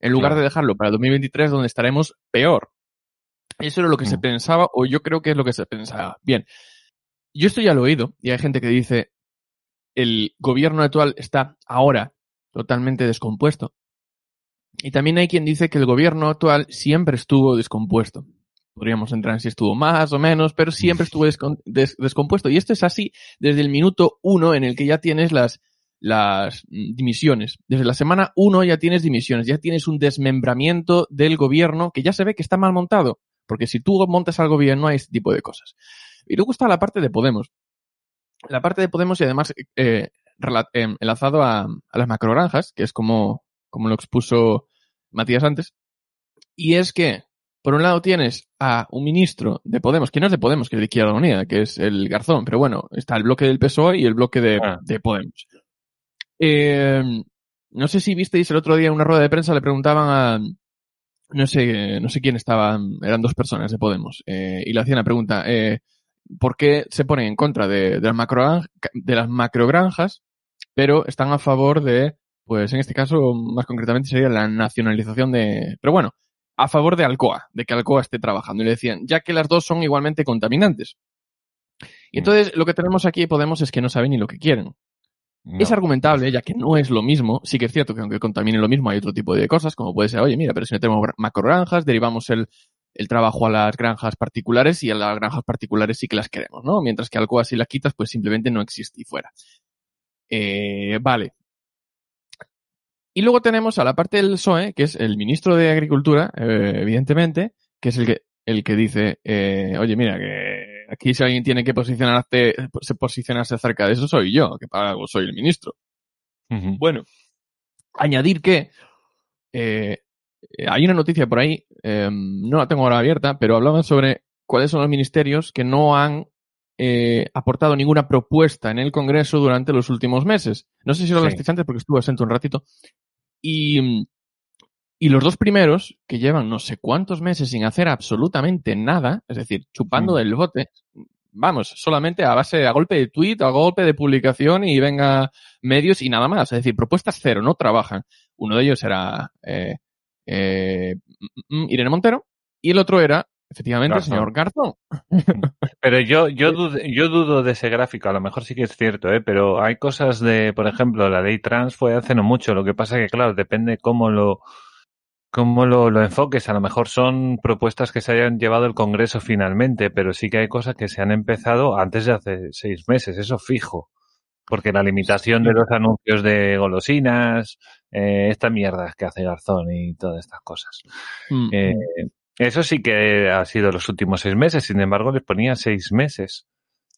en lugar
Claro.
de dejarlo para 2023 donde estaremos peor. Eso era lo que se
Mm.
pensaba, o yo creo que es lo que se pensaba. Bien, yo esto ya lo he oído, y hay gente que dice, el gobierno actual está ahora totalmente descompuesto. Y también hay quien dice que el gobierno actual siempre estuvo descompuesto. Podríamos entrar en si estuvo más o menos, pero siempre estuvo descompuesto. Y esto es así desde el minuto uno en el que ya tienes las, las mm, dimisiones. Desde la semana uno ya tienes dimisiones, ya tienes un desmembramiento del gobierno que ya se ve que está mal montado. Porque si tú montas al gobierno hay este tipo de cosas. Y luego está la parte de Podemos. La parte de Podemos y además eh, eh, enlazado a, a las macrogranjas, que es como, como lo expuso Matías antes. Y es que, por un lado tienes a un ministro de Podemos, que no es de Podemos, que es de Izquierda Unida, que es el Garzón, pero bueno, está el bloque del PSOE y el bloque de,
Ah.
de Podemos. Eh, no sé si visteis el otro día en una rueda de prensa, le preguntaban a, no sé, no sé quién estaba, eran dos personas de Podemos, eh, y le hacían la pregunta, eh, ¿por qué se ponen en contra de, de las macrogranjas, de las macrogranjas, pero están a favor de, pues en este caso, más concretamente sería la nacionalización de, pero bueno, a favor de Alcoa, de que Alcoa esté trabajando. Y le decían, ya que las dos son igualmente contaminantes. Y entonces lo que tenemos aquí Podemos es que no saben ni lo que quieren.
No.
Es argumentable, ya que no es lo mismo. Sí que es cierto que aunque contamine lo mismo, hay otro tipo de cosas, como puede ser, oye, mira, pero si no tenemos macrogranjas, derivamos el, el trabajo a las granjas particulares y a las granjas particulares sí que las queremos, ¿no? Mientras que Alcoa si la quitas, pues simplemente no existe y fuera. Eh, vale. Y luego tenemos a la parte del PSOE, que es el ministro de Agricultura, eh, evidentemente, que es el que, el que dice, eh, oye, mira, que aquí si alguien tiene que posicionarse, posicionarse acerca de eso soy yo, que para algo soy el ministro. Bueno, añadir que eh, hay una noticia por ahí, eh, no la tengo ahora abierta, pero hablaban sobre cuáles son los ministerios que no han eh, aportado ninguna propuesta en el Congreso durante los últimos meses. No sé si lo
Sí.
hablasteis antes porque estuve ausente un ratito. Y, y los dos primeros, que llevan no sé cuántos meses sin hacer absolutamente nada, es decir, chupando
Mm.
del bote, vamos, solamente a base, a golpe de tweet, a golpe de publicación y venga medios y nada más. Es decir, propuestas cero, no trabajan. Uno de ellos era eh, eh, mm, mm, Irene Montero y el otro era, efectivamente,
Garzón.
señor Garzón. (laughs)
Pero yo, yo, dudo, yo dudo de ese gráfico, a lo mejor sí que es cierto, ¿eh? pero hay cosas de, por ejemplo, la ley trans fue hace no mucho, lo que pasa que, claro, depende cómo lo, cómo lo, lo enfoques. A lo mejor son propuestas que se hayan llevado el Congreso finalmente, pero sí que hay cosas que se han empezado antes de hace seis meses, eso fijo. Porque la limitación de los anuncios de golosinas, eh, esta mierda que hace Garzón y todas estas cosas.
Mm,
Eh, eso sí que ha sido los últimos seis meses, sin embargo les ponía seis meses.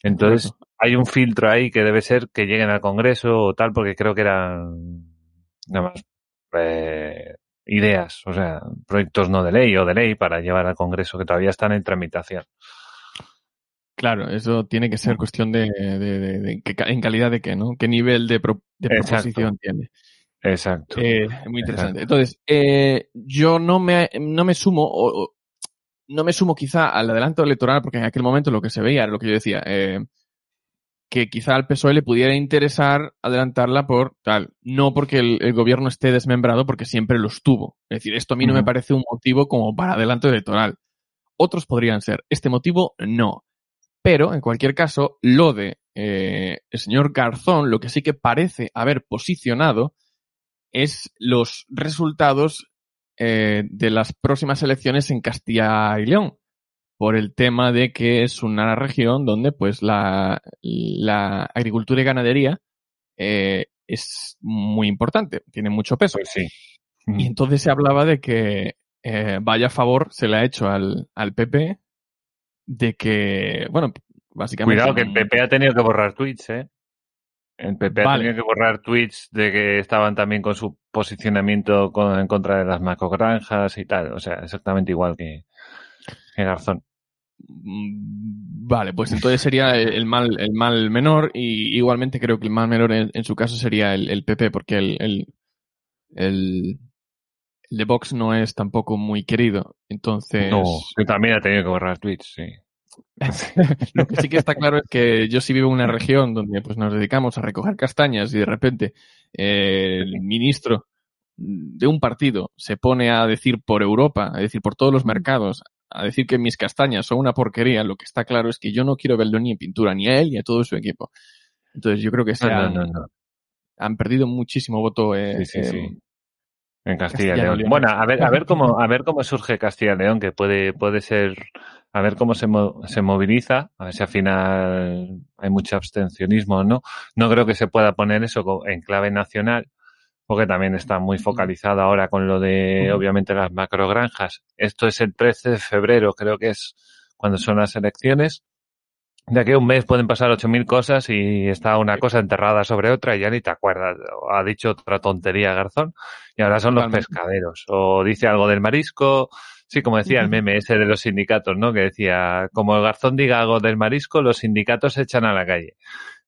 Entonces
Correcto.
hay un filtro ahí que debe ser que lleguen al Congreso o tal, porque creo que eran nada más eh, ideas, o sea, proyectos no de ley o de ley para llevar al Congreso que todavía están en tramitación.
Claro, eso tiene que ser cuestión de, de, en calidad de qué, ¿no? ¿Qué nivel de, pro-
Exacto.
proposición tiene?
Exacto.
Eh, muy interesante. Entonces, eh, yo no me, no me sumo, o, o- no me sumo quizá al adelanto electoral, porque en aquel momento lo que se veía era lo que yo decía, eh, que quizá al PSOE le pudiera interesar adelantarla por tal, no porque el, el gobierno esté desmembrado, porque siempre lo estuvo. Es decir, esto a mí no me parece un motivo como para adelanto electoral. Otros podrían ser. Este motivo, no. Pero, en cualquier caso, lo de eh, el señor Garzón, lo que sí que parece haber posicionado es los resultados eh, de las próximas elecciones en Castilla y León, por el tema de que es una región donde pues la, la agricultura y ganadería eh, es muy importante, tiene mucho peso.
Pues sí.
Y entonces se hablaba de que eh, vaya favor se le ha hecho al, al PP de que, bueno, básicamente...
Cuidado que el PP ha tenido que borrar tweets, ¿eh? El PP ha
Vale.
tenido que borrar tweets de que estaban también con su posicionamiento con- en contra de las macrogranjas y tal. O sea, exactamente igual que, que Garzón.
Mm, Vale, pues entonces sería el mal, el mal menor y igualmente creo que el mal menor en, en su caso sería el, el PP porque el, el, el, el de Vox no es tampoco muy querido. Entonces,
No, que también ha tenido que borrar tweets, sí.
Lo que sí que está claro es que yo sí vivo en una región donde pues nos dedicamos a recoger castañas y de repente eh, el ministro de un partido se pone a decir por Europa, a decir por todos los mercados, a decir que mis castañas son una porquería, lo que está claro es que yo no quiero verlo ni en pintura, ni a él ni a todo su equipo. Entonces yo creo que se
No, no,
han,
no, no.
han perdido muchísimo voto eh,
Sí, sí, sí. En Castilla y León. Bueno, a ver, a ver cómo, a ver cómo surge Castilla y León, que puede, puede ser, a ver cómo se, mo- se moviliza, a ver si al final hay mucho abstencionismo o no. No creo que se pueda poner eso en clave nacional, porque también está muy focalizado ahora con lo de, obviamente, las macrogranjas. Esto es el 13 de febrero, creo que es cuando son las elecciones. De aquí a un mes pueden pasar 8.000 cosas y está una cosa enterrada sobre otra y ya ni te acuerdas. O Ha dicho otra tontería Garzón y ahora son los pescaderos. O dice algo del marisco. Sí, como decía el meme ese de los sindicatos, ¿no? Que decía, como el Garzón diga algo del marisco, los sindicatos se echan a la calle.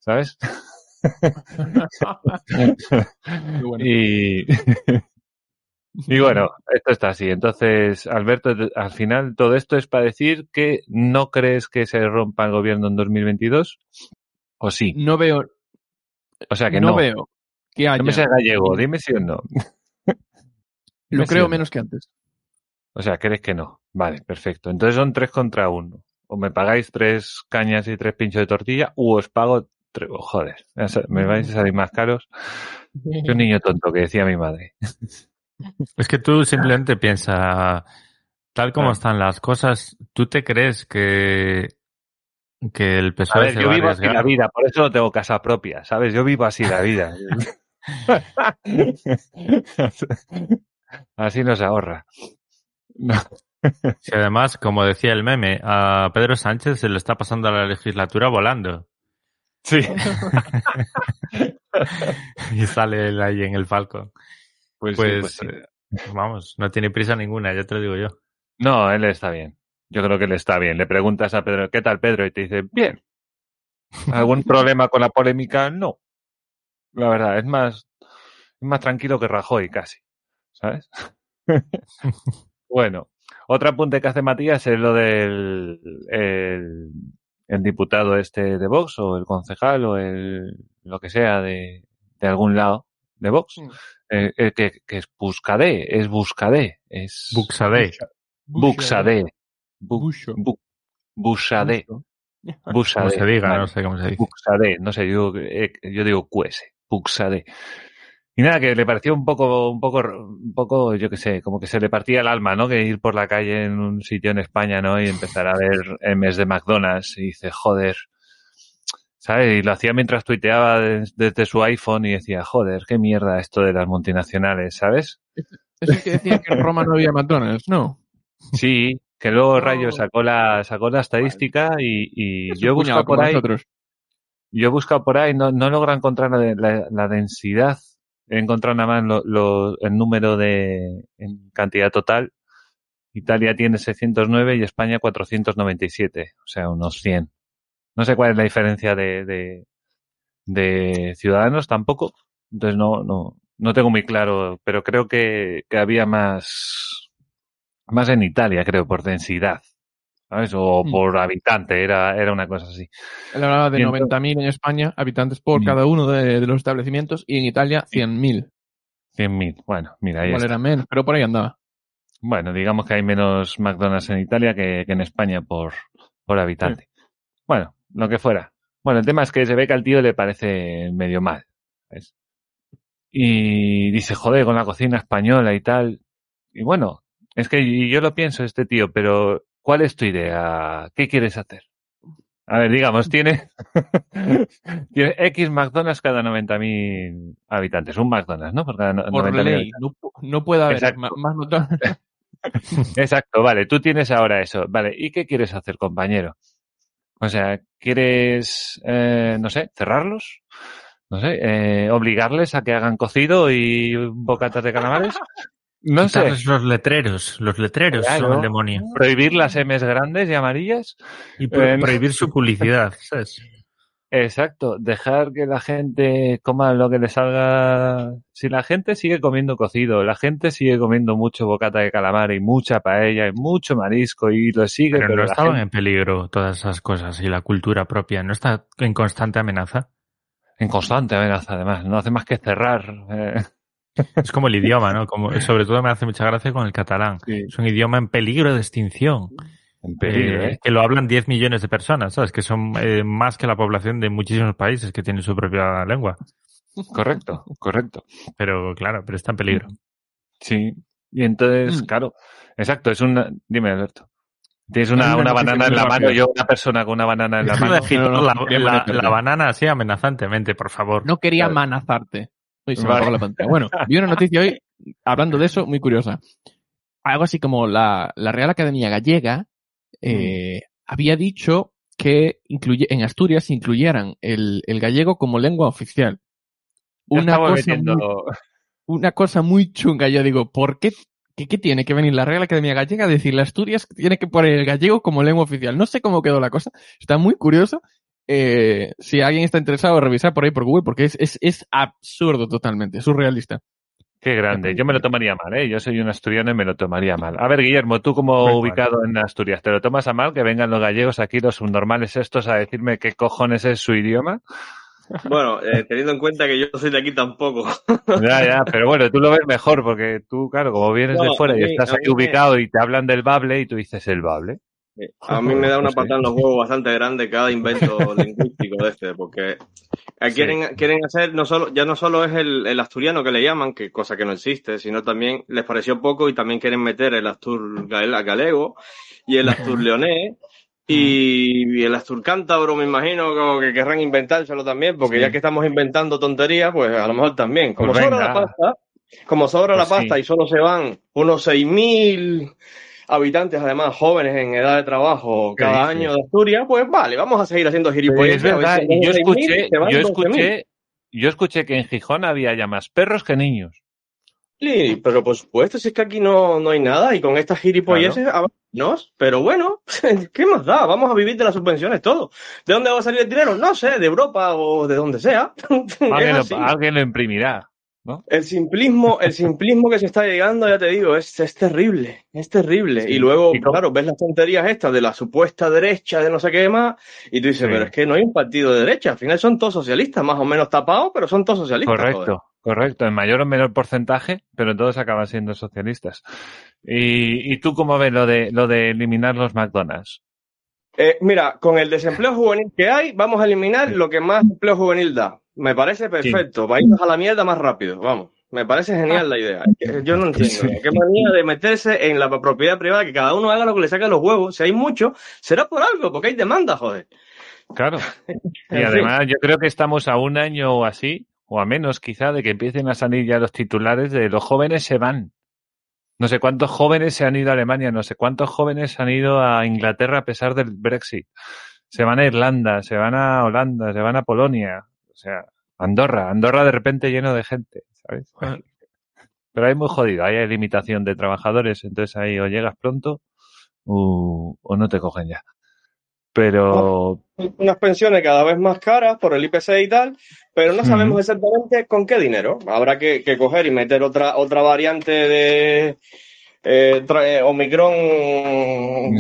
¿Sabes? (laughs) (laughs) y, (laughs) y bueno, esto está así. Entonces, Alberto, al final todo esto es para decir que no crees que se rompa el gobierno en 2022 o sí.
no veo,
O sea que
no,
no.
veo que haya.
No me gallego, dime si o no. (laughs)
lo
sí
creo menos que antes.
O sea, crees que no. Vale, perfecto. Entonces son tres contra uno. O me pagáis tres cañas y tres pinchos de tortilla, u os pago tres. oh, joder, me vais a salir más caros. Soy un niño tonto que decía mi madre. (laughs)
Es que tú simplemente (laughs) piensa, tal como están las cosas, ¿tú te crees que, que el
A
PSOE
ver,
se
yo
va a
vivo así la vida, por eso no tengo casa propia, ¿sabes? Yo vivo así la vida. (laughs) así no se ahorra. No.
Si además, como decía el meme, a Pedro Sánchez se le está pasando la legislatura volando.
Sí. (laughs)
Y sale él ahí en el Falcon.
Pues, sí,
Pues,
pues sí.
eh, vamos, no tiene prisa ninguna, ya te lo digo yo.
No, él está bien. Yo creo que él está bien. Le preguntas a Pedro, ¿qué tal Pedro? Y te dice, bien. ¿Algún problema con la polémica? No. La verdad, es más, es más tranquilo que Rajoy casi. ¿Sabes? (laughs) bueno, otro apunte que hace Matías es lo del el, el diputado este de Vox o el concejal o el lo que sea de, de algún lado de Vox.
Mm.
Eh, eh, que, que es Buscadé, es Buscadé, es
Buxadé.
Buxadé. Buxadé. Buxadé.
se diga,
vale.
no sé cómo se dice.
Buxadé, no sé, yo, eh, yo digo Cuese, Buxadé. Y nada, que le pareció un poco, un poco, un poco, yo qué sé, como que se le partía el alma, ¿no? Que ir por la calle en un sitio en España, ¿no? Y empezar a ver M's de McDonald's y dice, joder, ¿sabes? Y lo hacía mientras tuiteaba des- desde su iPhone y decía, joder, qué mierda esto de las multinacionales, ¿sabes?
Es el que decía que en Roma no había McDonald's, ¿no?
Sí, que luego. Rayo sacó la, sacó la estadística y, y
Es
yo he buscado por ahí,
nosotros.
yo he buscado por ahí, no, no logro encontrar la, la- la densidad he encontrado nada más lo- lo- el número de en cantidad total. Italia tiene 609 y España 497, o sea, unos 100. No sé cuál es la diferencia de, de, de ciudadanos tampoco, entonces no, no, no tengo muy claro, pero creo que, que había más, más en Italia, creo, por densidad, ¿sabes? O
Mm.
por habitante, era, era una cosa así.
Él hablaba de
Y entonces-
90.000 en España, habitantes por
Mm.
cada uno de, de los establecimientos, y en Italia 100.000.
100.000, bueno, mira, ahí
Igual
está.
era menos, pero por ahí andaba.
Bueno, digamos que hay menos McDonald's en Italia que, que en España por, por habitante. Bueno, lo que fuera. Bueno, el tema es que se ve que al tío le parece medio mal. ¿ves? Y dice, joder, con la cocina española y tal. Y bueno, es que yo lo pienso este tío, pero ¿cuál es tu idea? ¿Qué quieres hacer? A ver, digamos, tiene, (laughs) tiene X McDonald's cada 90.000 habitantes. Un McDonald's, ¿no? Por cada no-
Por
90.000
ley. No, no puede haber
Exacto.
más McDonald's. (laughs)
Exacto, vale, tú tienes ahora eso. Vale, ¿y qué quieres hacer, compañero? O sea, ¿quieres, eh, no sé, cerrarlos? No sé, eh, obligarles a que hagan cocido y bocatas de calamares? (laughs) No sé,
los letreros. Los letreros son el demonio.
prohibir las M's grandes y amarillas.
Y pro-
Eh, no.
prohibir su publicidad. ¿sabes?
Exacto, dejar que la gente coma lo que le salga. Si la gente sigue comiendo cocido, la gente sigue comiendo mucho bocata de calamar y mucha paella y mucho marisco y lo sigue,
Pero,
pero,
no estaban
gente-
en peligro todas esas cosas y la cultura propia. ¿No está en constante amenaza?
en constante amenaza además, no hace más que cerrar. eh, (laughs)
Es como el idioma, ¿no? Como, (laughs) sobre todo me hace mucha gracia con el catalán. Es un idioma en peligro de extinción.
En peligro,
Eh,
¿eh?
Que lo hablan 10 millones de personas, ¿sabes? Que son eh, más que la población de muchísimos países que tienen su propia lengua.
Correcto, correcto.
Pero claro, pero está en peligro.
Sí. Y entonces,
Mm.
claro, exacto, es una. Dime, Alberto. Tienes una,
una
banana en la mano, yo una persona con una banana en la (laughs) mano.
no, no,
la, la- banana así amenazantemente, por favor.
No quería amenazarte. Uy, se me
Vale.
apagó la pantalla. Bueno, vi una noticia hoy, hablando de eso, muy curiosa. Algo así como la, la Real Academia Gallega eh, había dicho que incluye, en Asturias incluyeran el, el gallego como lengua oficial.
Ya
Una cosa,
metiendo-
muy, una cosa muy chunga. Yo digo, ¿por qué? ¿Qué, qué tiene que venir la Real Academia Gallega a decirle a Asturias que tiene que poner el gallego como lengua oficial? No sé cómo quedó la cosa. Está muy curioso. Eh, si alguien está interesado, revisar por ahí por Google, porque es, es, es absurdo totalmente, surrealista.
Qué grande. Yo me lo tomaría mal, ¿eh? Yo soy un asturiano y me lo tomaría mal. A ver, Guillermo, tú como
Muy mal.
ubicado en Asturias, ¿te lo tomas a mal que vengan los gallegos aquí, los subnormales estos, a decirme qué cojones es su idioma?
Bueno, eh, teniendo en cuenta que yo no soy de aquí tampoco. (laughs)
Ya, ya, pero bueno, tú lo ves mejor porque tú, claro, como vienes
No,
de fuera y
mí-
estás aquí
me-
ubicado y te hablan del bable y tú dices el bable.
A mí me (laughs) da una
Pues sí.
patada en los huevos bastante grande cada invento (laughs) lingüístico de este, porque eh, quieren, quieren hacer, no solo, ya no solo es el, el asturiano que le llaman, que cosa que no existe, sino también les pareció poco y también quieren meter el astur gal- galego y el astur leonés y, y el astur cántabro, me imagino que querrán inventárselo también, porque
Sí.
ya que estamos inventando tonterías, pues a lo mejor también. Como
Pues
sobra la pasta, como sobra
Pues
la pasta
sí.
y solo se van unos 6.000 habitantes, además jóvenes en edad de trabajo
¿Qué
cada año de Asturias, pues vale, vamos a seguir haciendo gilipollas.
es verdad, y yo escuché, yo escuché, yo escuché que en Gijón había ya más perros que niños.
Sí, pero por supuesto, si es que aquí no, no hay nada y con estas gilipolleces, no, pero bueno, (laughs) ¿qué más da? Vamos a vivir de las subvenciones todo. ¿De dónde va a salir el dinero? No sé, de Europa o de donde sea. (laughs)
Lo, alguien lo imprimirá. ¿No?
El simplismo, el simplismo que se está llegando, ya te digo, es, es terrible, es terrible.
Sí.
Y luego, claro, ves las tonterías estas de la supuesta derecha, de no sé qué más, y tú dices,
Sí.
pero es que no hay un partido de derecha, al final son todos socialistas, más o menos tapados, pero son todos socialistas. joder.
Correcto, correcto, en mayor o menor porcentaje, pero todos acaban siendo socialistas. ¿Y, y tú cómo ves lo de, lo de eliminar los McDonald's?
Eh, mira, con el desempleo juvenil que hay, vamos a eliminar lo que más empleo juvenil da. Me parece perfecto, para irnos a la mierda más rápido, vamos. Me parece genial la idea. Yo no (laughs) entiendo. Qué manía de meterse en la propiedad privada, que cada uno haga lo que le saque a los huevos. Si hay mucho, será por algo, porque hay demanda, joder.
Claro. (laughs) Y además yo creo que estamos a un año o así, o a menos quizá, de que empiecen a salir ya los titulares de los jóvenes se van. No sé cuántos jóvenes se han ido a Alemania, no sé cuántos jóvenes se han ido a Inglaterra a pesar del Brexit. Se van a Irlanda, se van a Holanda, se van a Polonia. O sea, Andorra, Andorra de repente lleno de gente, ¿sabes?
Ah. (laughs)
Pero hay muy jodido, ahí hay limitación de trabajadores, entonces ahí o llegas pronto o, o no te cogen ya. Pero
Unas pensiones cada vez más caras por el IPC y tal, pero no sabemos exactamente con qué dinero. Habrá que, que coger y meter otra, otra variante de eh, tra- eh, Omicron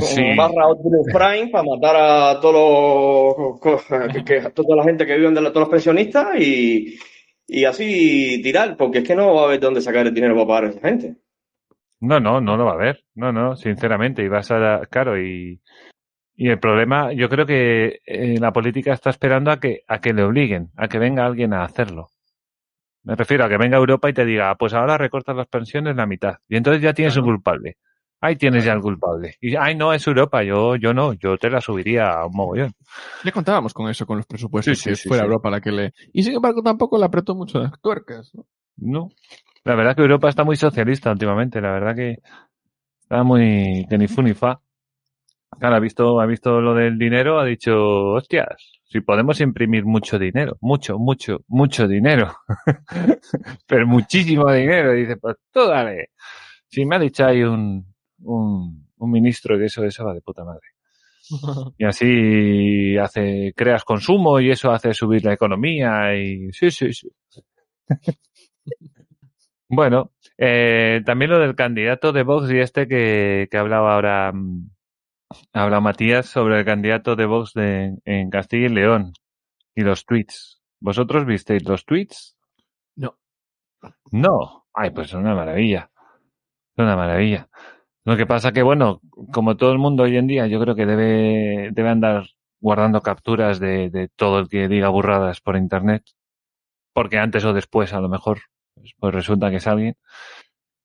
Sí.
barra Optimus Prime para matar a todos los, que- toda la gente que viven de la- todos los pensionistas y, y así tirar, porque es que no va a haber dónde sacar el dinero para pagar a esa gente.
no, no, no lo va a haber, no, no, sinceramente, y vas a, claro, y, y el problema, yo creo que eh, la política está esperando a que, a que le obliguen, a que venga alguien a hacerlo. Me refiero a que venga Europa y te diga, "Ah, pues ahora recortas las pensiones la mitad. Y entonces ya tienes un culpable. Ahí tienes ya el culpable. Y, ay, no, es Europa, yo, yo no, yo te la subiría a un mogollón.
Le contábamos con eso, con los presupuestos,
Sí, sí,
que
sí,
fuera. Europa la que le... Y sin embargo tampoco le apretó mucho las tuercas. ¿no?
No. La verdad que Europa está muy socialista últimamente, la verdad que está muy, que ni fu ni fa. Claro, ha visto, ha visto lo del dinero, ha dicho, hostias, si podemos imprimir mucho dinero, mucho, mucho, mucho dinero, (laughs) pero muchísimo dinero, y dice, pues tú dale. Si me ha dicho ahí un, un, un ministro que eso, eso va de puta madre. (laughs) Y así hace, creas consumo y eso hace subir la economía y sí, sí, sí. (laughs) bueno, eh, también lo del candidato de Vox y este que, que hablaba ahora, mm, habla Matías sobre el candidato de Vox de, en Castilla y León y los tweets. ¿Vosotros visteis los tweets?
No.
No. Ay, pues es una maravilla. Es una maravilla. Lo que pasa que, bueno, como todo el mundo hoy en día, yo creo que debe, debe andar guardando capturas de, de todo el que diga burradas por internet. Porque antes o después, a lo mejor, pues, pues resulta que es alguien.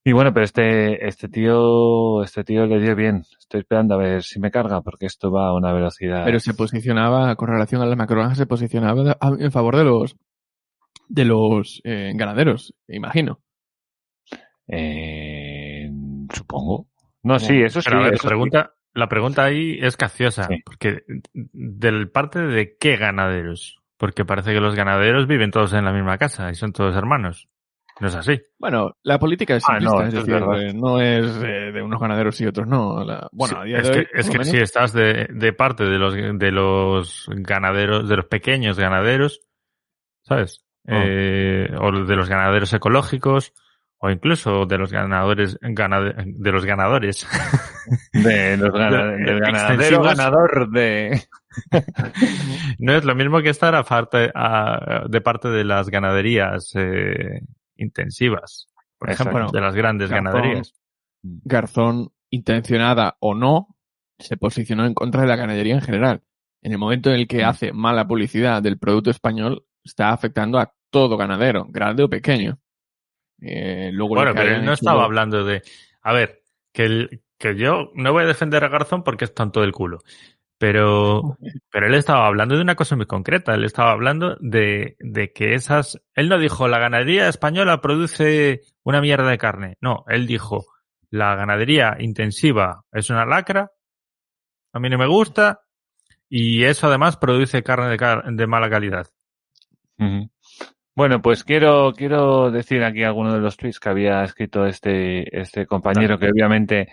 Y bueno, pero este, este tío, este tío le dio bien. Estoy esperando a ver si me carga, porque esto va a una velocidad.
Pero se posicionaba, con relación a las macrogranjas, se posicionaba en favor de los de los eh, ganaderos, imagino.
Eh, supongo. No, sí, eso sí.
Pero a ver,
eso
la pregunta, la pregunta ahí es capciosa.
Sí.
Porque del parte de qué ganaderos? Porque parece que los ganaderos viven todos en la misma casa y son todos hermanos. No es así.
Bueno, la política es
Ah, no,
simplista, es
es
eh, no es eh, de unos ganaderos y otros no. La- bueno,
Sí,
a día
es
de
que,
hoy,
es que si estás de, de parte de los, de los ganaderos, de los pequeños ganaderos, ¿sabes?
Oh.
Eh, o de los ganaderos ecológicos, o incluso de los ganadores, ganade- de los ganadores.
De los (laughs) gana-
De-
del ganadero ganador de. (laughs)
no es lo mismo que estar a parte, a- de parte de las ganaderías eh, intensivas, por
Exacto.
ejemplo, de las grandes
Garzón.
ganaderías.
Garzón, intencionada o no, se posicionó en contra de la ganadería en general. En el momento en el que
Mm.
hace mala publicidad del producto español, está afectando a todo ganadero, grande o pequeño. Eh, luego
Bueno, pero él no estaba hablando de. A ver, que, el- que yo no voy a defender a Garzón porque es tonto del culo. Pero, pero él estaba hablando de una cosa muy concreta. Él estaba hablando de, de que esas. Él no dijo la ganadería española produce una mierda de carne. No, él dijo la ganadería intensiva es una lacra. A mí no me gusta. Y eso además produce carne de, car- de mala calidad.
Bueno, pues quiero, quiero decir aquí algunos de los tweets que había escrito este, este compañero que obviamente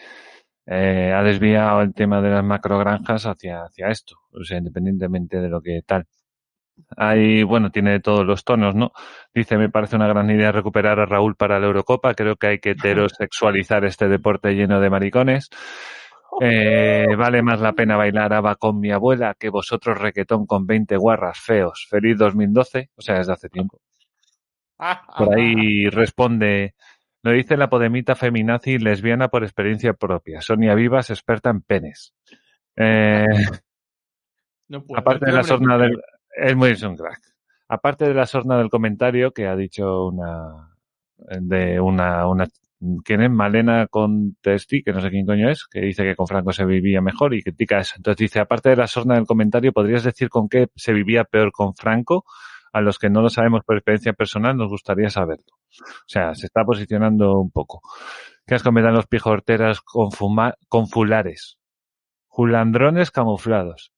eh, ha desviado el tema de las macrogranjas hacia, hacia esto, o sea, independientemente de lo que tal. Ahí, bueno, tiene todos los tonos, ¿no? Dice, me parece una gran idea recuperar a Raúl para la Eurocopa. Creo que hay que heterosexualizar este deporte lleno de maricones. Eh, vale más la pena bailar ABBA con mi abuela que vosotros requetón con 20 guarras feos. Feliz 2012, o sea, desde hace tiempo. Por ahí responde, lo dice la podemita feminazi lesbiana por experiencia propia. Sonia Vivas, experta en penes. Eh,
No puedo,
aparte de la sorna del... Es muy un crack. Aparte de la sorna del comentario que ha dicho una... De una... una ¿Quién es? Malena Contesti, que no sé quién coño es, que dice que con Franco se vivía mejor y critica eso. Entonces dice, aparte de la sorna del comentario, ¿podrías decir con qué se vivía peor con Franco? A los que no lo sabemos por experiencia personal, nos gustaría saberlo. O sea, se está posicionando un poco. ¿Qué has comentado los pijorteras con, fuma- con fulares? Julandrones camuflados.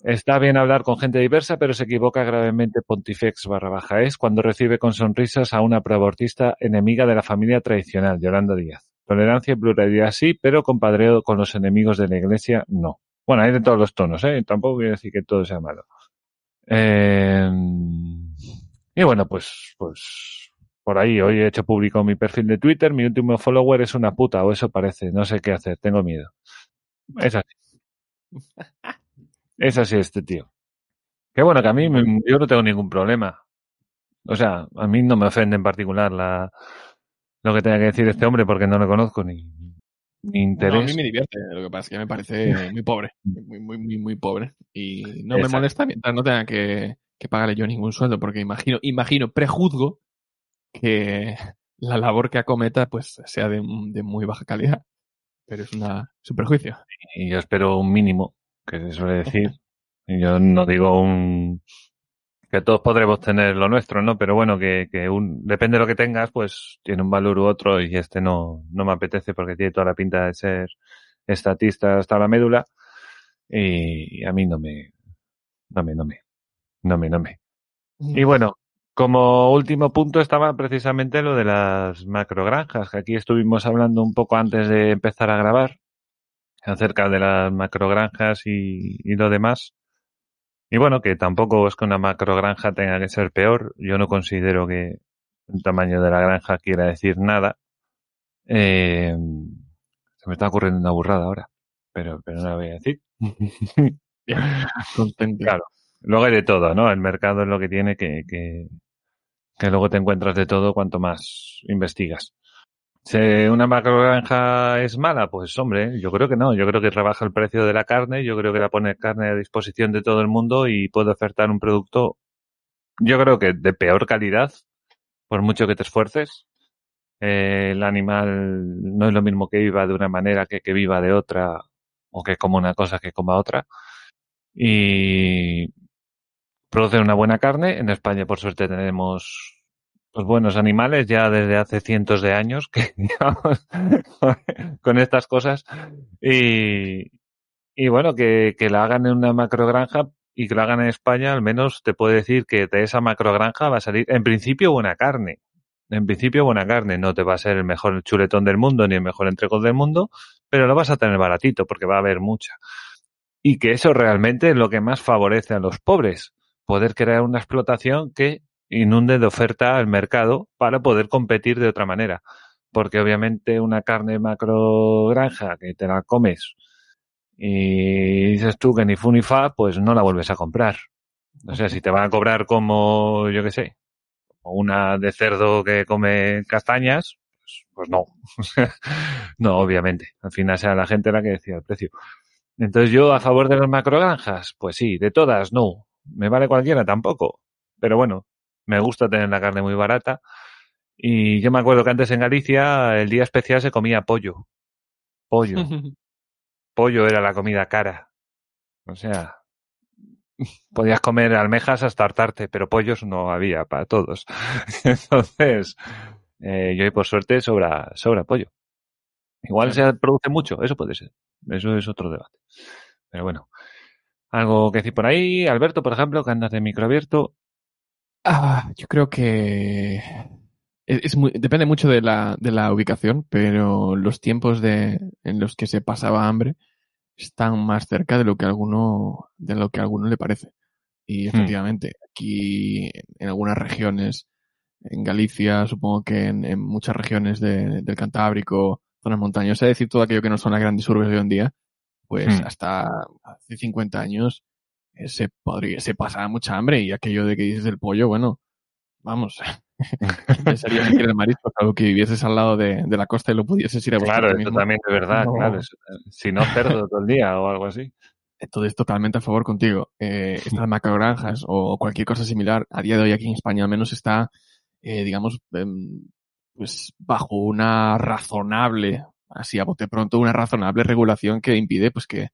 Está bien hablar con gente diversa, pero se equivoca gravemente Pontifex barra baja es cuando recibe con sonrisas a una proabortista enemiga de la familia tradicional, Yolanda Díaz. Tolerancia y pluralidad sí, pero compadreo con los enemigos de la iglesia no. Bueno, hay de todos los tonos, ¿eh? Tampoco a decir que todo sea malo. Eh, y bueno, pues, pues, por ahí, hoy he hecho público mi perfil de Twitter, mi último follower es una puta, o eso parece, no sé qué hacer, tengo miedo. Es así. Es así este tío. Que bueno, que a mí yo no tengo ningún problema. O sea, a mí no me ofende en particular la, lo que tenga que decir este hombre porque no lo conozco ni, ni
No, a
interés.
mí me divierte, lo que pasa es que me parece (laughs) muy pobre, muy, muy, muy, muy pobre. Y no me molesta mientras no tenga que, que pagarle yo ningún sueldo, porque imagino, imagino, prejuzgo que la labor que acometa pues sea de, de muy baja calidad. Pero es una, es un prejuicio.
y yo espero un mínimo, que se suele decir. (laughs) Yo no digo un que todos podremos tener lo nuestro, ¿no? Pero bueno, que, que un, depende de lo que tengas, pues tiene un valor u otro y este no, no me apetece porque tiene toda la pinta de ser estatista hasta la médula y a mí no me, no me, no me, no me, no me. Y bueno, como último punto estaba precisamente lo de las macrogranjas, que aquí estuvimos hablando un poco antes de empezar a grabar acerca de las macrogranjas y, y lo demás. Y bueno, que tampoco es que una macrogranja tenga que ser peor. Yo no considero que el tamaño de la granja quiera decir nada. Eh, se me está ocurriendo una burrada ahora, pero, pero no la voy a decir. (laughs) Claro. Luego hay de todo, ¿no? El mercado es lo que tiene que, que, que luego te encuentras de todo cuanto más investigas. Una macrogranja es mala, pues hombre, yo creo que no. Yo creo que rebaja el precio de la carne, yo creo que la pone carne a disposición de todo el mundo y puede ofertar un producto, yo creo que de peor calidad, por mucho que te esfuerces. Eh, el animal no es lo mismo que viva de una manera que que viva de otra o que coma una cosa que coma otra. Y producen una buena carne. En España, por suerte, tenemos pues buenos animales ya desde hace cientos de años que (laughs) digamos, con estas cosas. Y, y bueno que, que la hagan en una macrogranja y que la hagan en España al menos te puedo decir que de esa macrogranja va a salir en principio buena carne. En principio buena carne. No te va a ser el mejor chuletón del mundo ni el mejor entrecot del mundo pero lo vas a tener baratito porque va a haber mucha. Y que eso realmente es lo que más favorece a los pobres poder crear una explotación que inunde de oferta al mercado para poder competir de otra manera. Porque obviamente una carne macro granja que te la comes y dices tú que ni fu ni fa, pues no la vuelves a comprar. O sea, si te van a cobrar como, yo qué sé, como una de cerdo que come castañas, pues, pues no. (laughs) no, obviamente. Al final sea la gente la que decía el precio. Entonces yo a favor de las macrogranjas, pues sí, de todas no. Me vale cualquiera tampoco. Pero bueno, me gusta tener la carne muy barata. Y yo me acuerdo que antes en Galicia el día especial se comía pollo. Pollo. (laughs) pollo era la comida cara. O sea, podías comer almejas hasta hartarte, pero pollos no había para todos. (laughs) Entonces, eh, yo por suerte sobra, sobra pollo. Igual se produce mucho, eso puede ser. Eso es otro debate. Pero bueno. Algo que decir por ahí, Alberto, por ejemplo, que andas de micro abierto.
Ah, yo creo que es, muy, depende mucho de la, de la ubicación, pero los tiempos de, en los que se pasaba hambre están más cerca de lo que alguno, de lo que a alguno le parece. Y efectivamente, aquí en algunas regiones, en Galicia, supongo que en, en muchas regiones de- del Cantábrico, zonas montañosas, es decir, todo aquello que no son las grandes urbes de hoy en día, pues
Hmm.
hasta hace 50 años se podría, se pasaba mucha hambre y aquello de que dices del pollo, bueno, vamos, (laughs) ¿quién pensaría que era el marisco, algo que vivieses al lado de, de la costa y lo pudieses ir a buscar
Claro, eso también es verdad,
No.
claro. si no cerdo todo el día o algo así.
Entonces, totalmente a favor contigo. Eh, estas (laughs) macrogranjas o cualquier cosa similar, a día de hoy aquí en España al menos está, eh, digamos, em, pues bajo una razonable, así a bote pronto, una razonable regulación que impide pues que,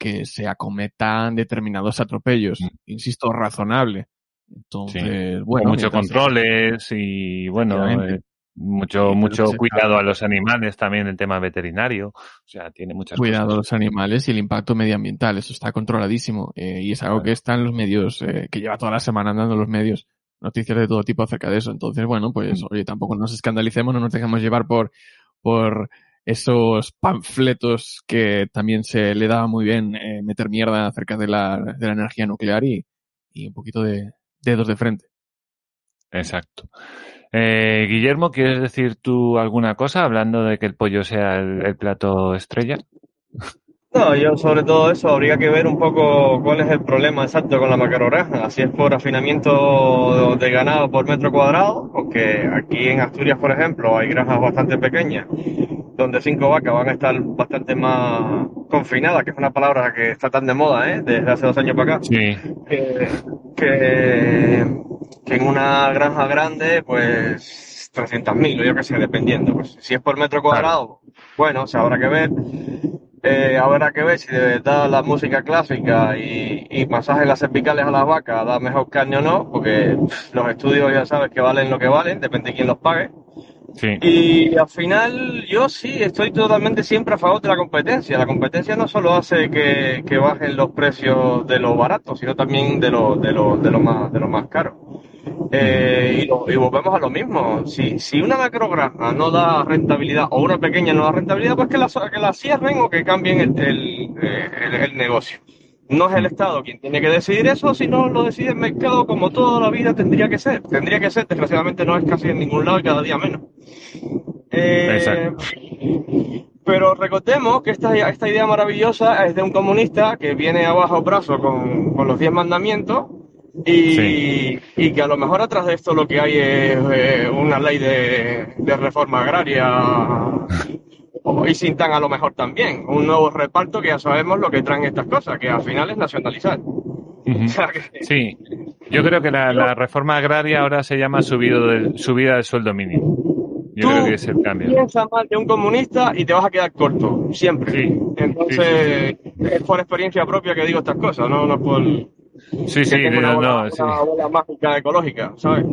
que se acometan determinados atropellos.
Mm.
Insisto, razonable. Entonces,
Con
bueno.
muchos controles y bueno, eh, Mucho,
Sí,
mucho cuidado a los animales también el tema veterinario. O sea, tiene muchas
Cuidado a los animales y el impacto medioambiental, eso está controladísimo. eh, y es algo
Claro.
que está en los medios, eh, que lleva toda la semana andando en los medios, noticias de todo tipo acerca de eso. Entonces, bueno, pues,
Mm.
oye, tampoco nos escandalicemos, no nos dejemos llevar por, por esos panfletos que también se le daba muy bien eh, meter mierda acerca de la, de la energía nuclear y, y un poquito de dedos de frente.
Exacto. Eh, Guillermo, ¿quieres decir tú alguna cosa hablando de que el pollo sea el, el plato estrella?
No, yo sobre todo eso habría que ver un poco cuál es el problema exacto con la macrogranja. Si es por afinamiento de ganado por metro cuadrado, porque aquí en Asturias, por ejemplo, hay granjas bastante pequeñas, donde cinco vacas van a estar bastante más confinadas, que es una palabra que está tan de moda, ¿eh? Desde hace dos años para acá.
Sí.
que, que, que en una granja grande, pues 300.000 o yo qué sé, dependiendo. Pues si es por metro cuadrado, bueno, o sea, habrá que ver. Eh, habrá que ver si de verdad la música clásica y, y masajes las cervicales a las vacas da mejor carne o no, porque los estudios ya sabes que valen lo que valen, depende de quién los pague.
Sí.
Y al final yo sí estoy totalmente siempre a favor de la competencia. La competencia no solo hace que, que bajen los precios de lo barato, sino también de lo, de lo, de lo más, de lo más caro. Eh, y, lo- y volvemos a lo mismo. Si, si una macrogranja no da rentabilidad o una pequeña no da rentabilidad, pues que la, que la cierren o que cambien el, el, eh, el- el negocio. No es el Estado quien tiene que decidir eso, sino lo decide el mercado como toda la vida tendría que ser. Tendría que ser, desgraciadamente no es casi en ningún lado y cada día menos. Eh,
Exacto.
pero recordemos que esta, esta idea maravillosa es de un comunista que viene a bajo brazo con, con los diez mandamientos y,
Sí.
y que a lo mejor atrás de esto lo que hay es eh, una ley de, de reforma agraria o- y sin tan a lo mejor también un nuevo reparto que ya sabemos lo que traen estas cosas, que al final es nacionalizar.
Ujú. (laughs)
O sea que-
Sí. Yo creo que la, la reforma agraria ahora se llama subido del, subida del sueldo mínimo. Yo
Tú
creo que es el cambio.
Piensa mal de un comunista y te vas a quedar corto, siempre.
Sí.
Entonces, es por experiencia propia que digo estas cosas, no, no por
Sí,
que
sí,
tengo una
no,
bola,
no, sí.
una bola mágica ecológica, ¿sabes?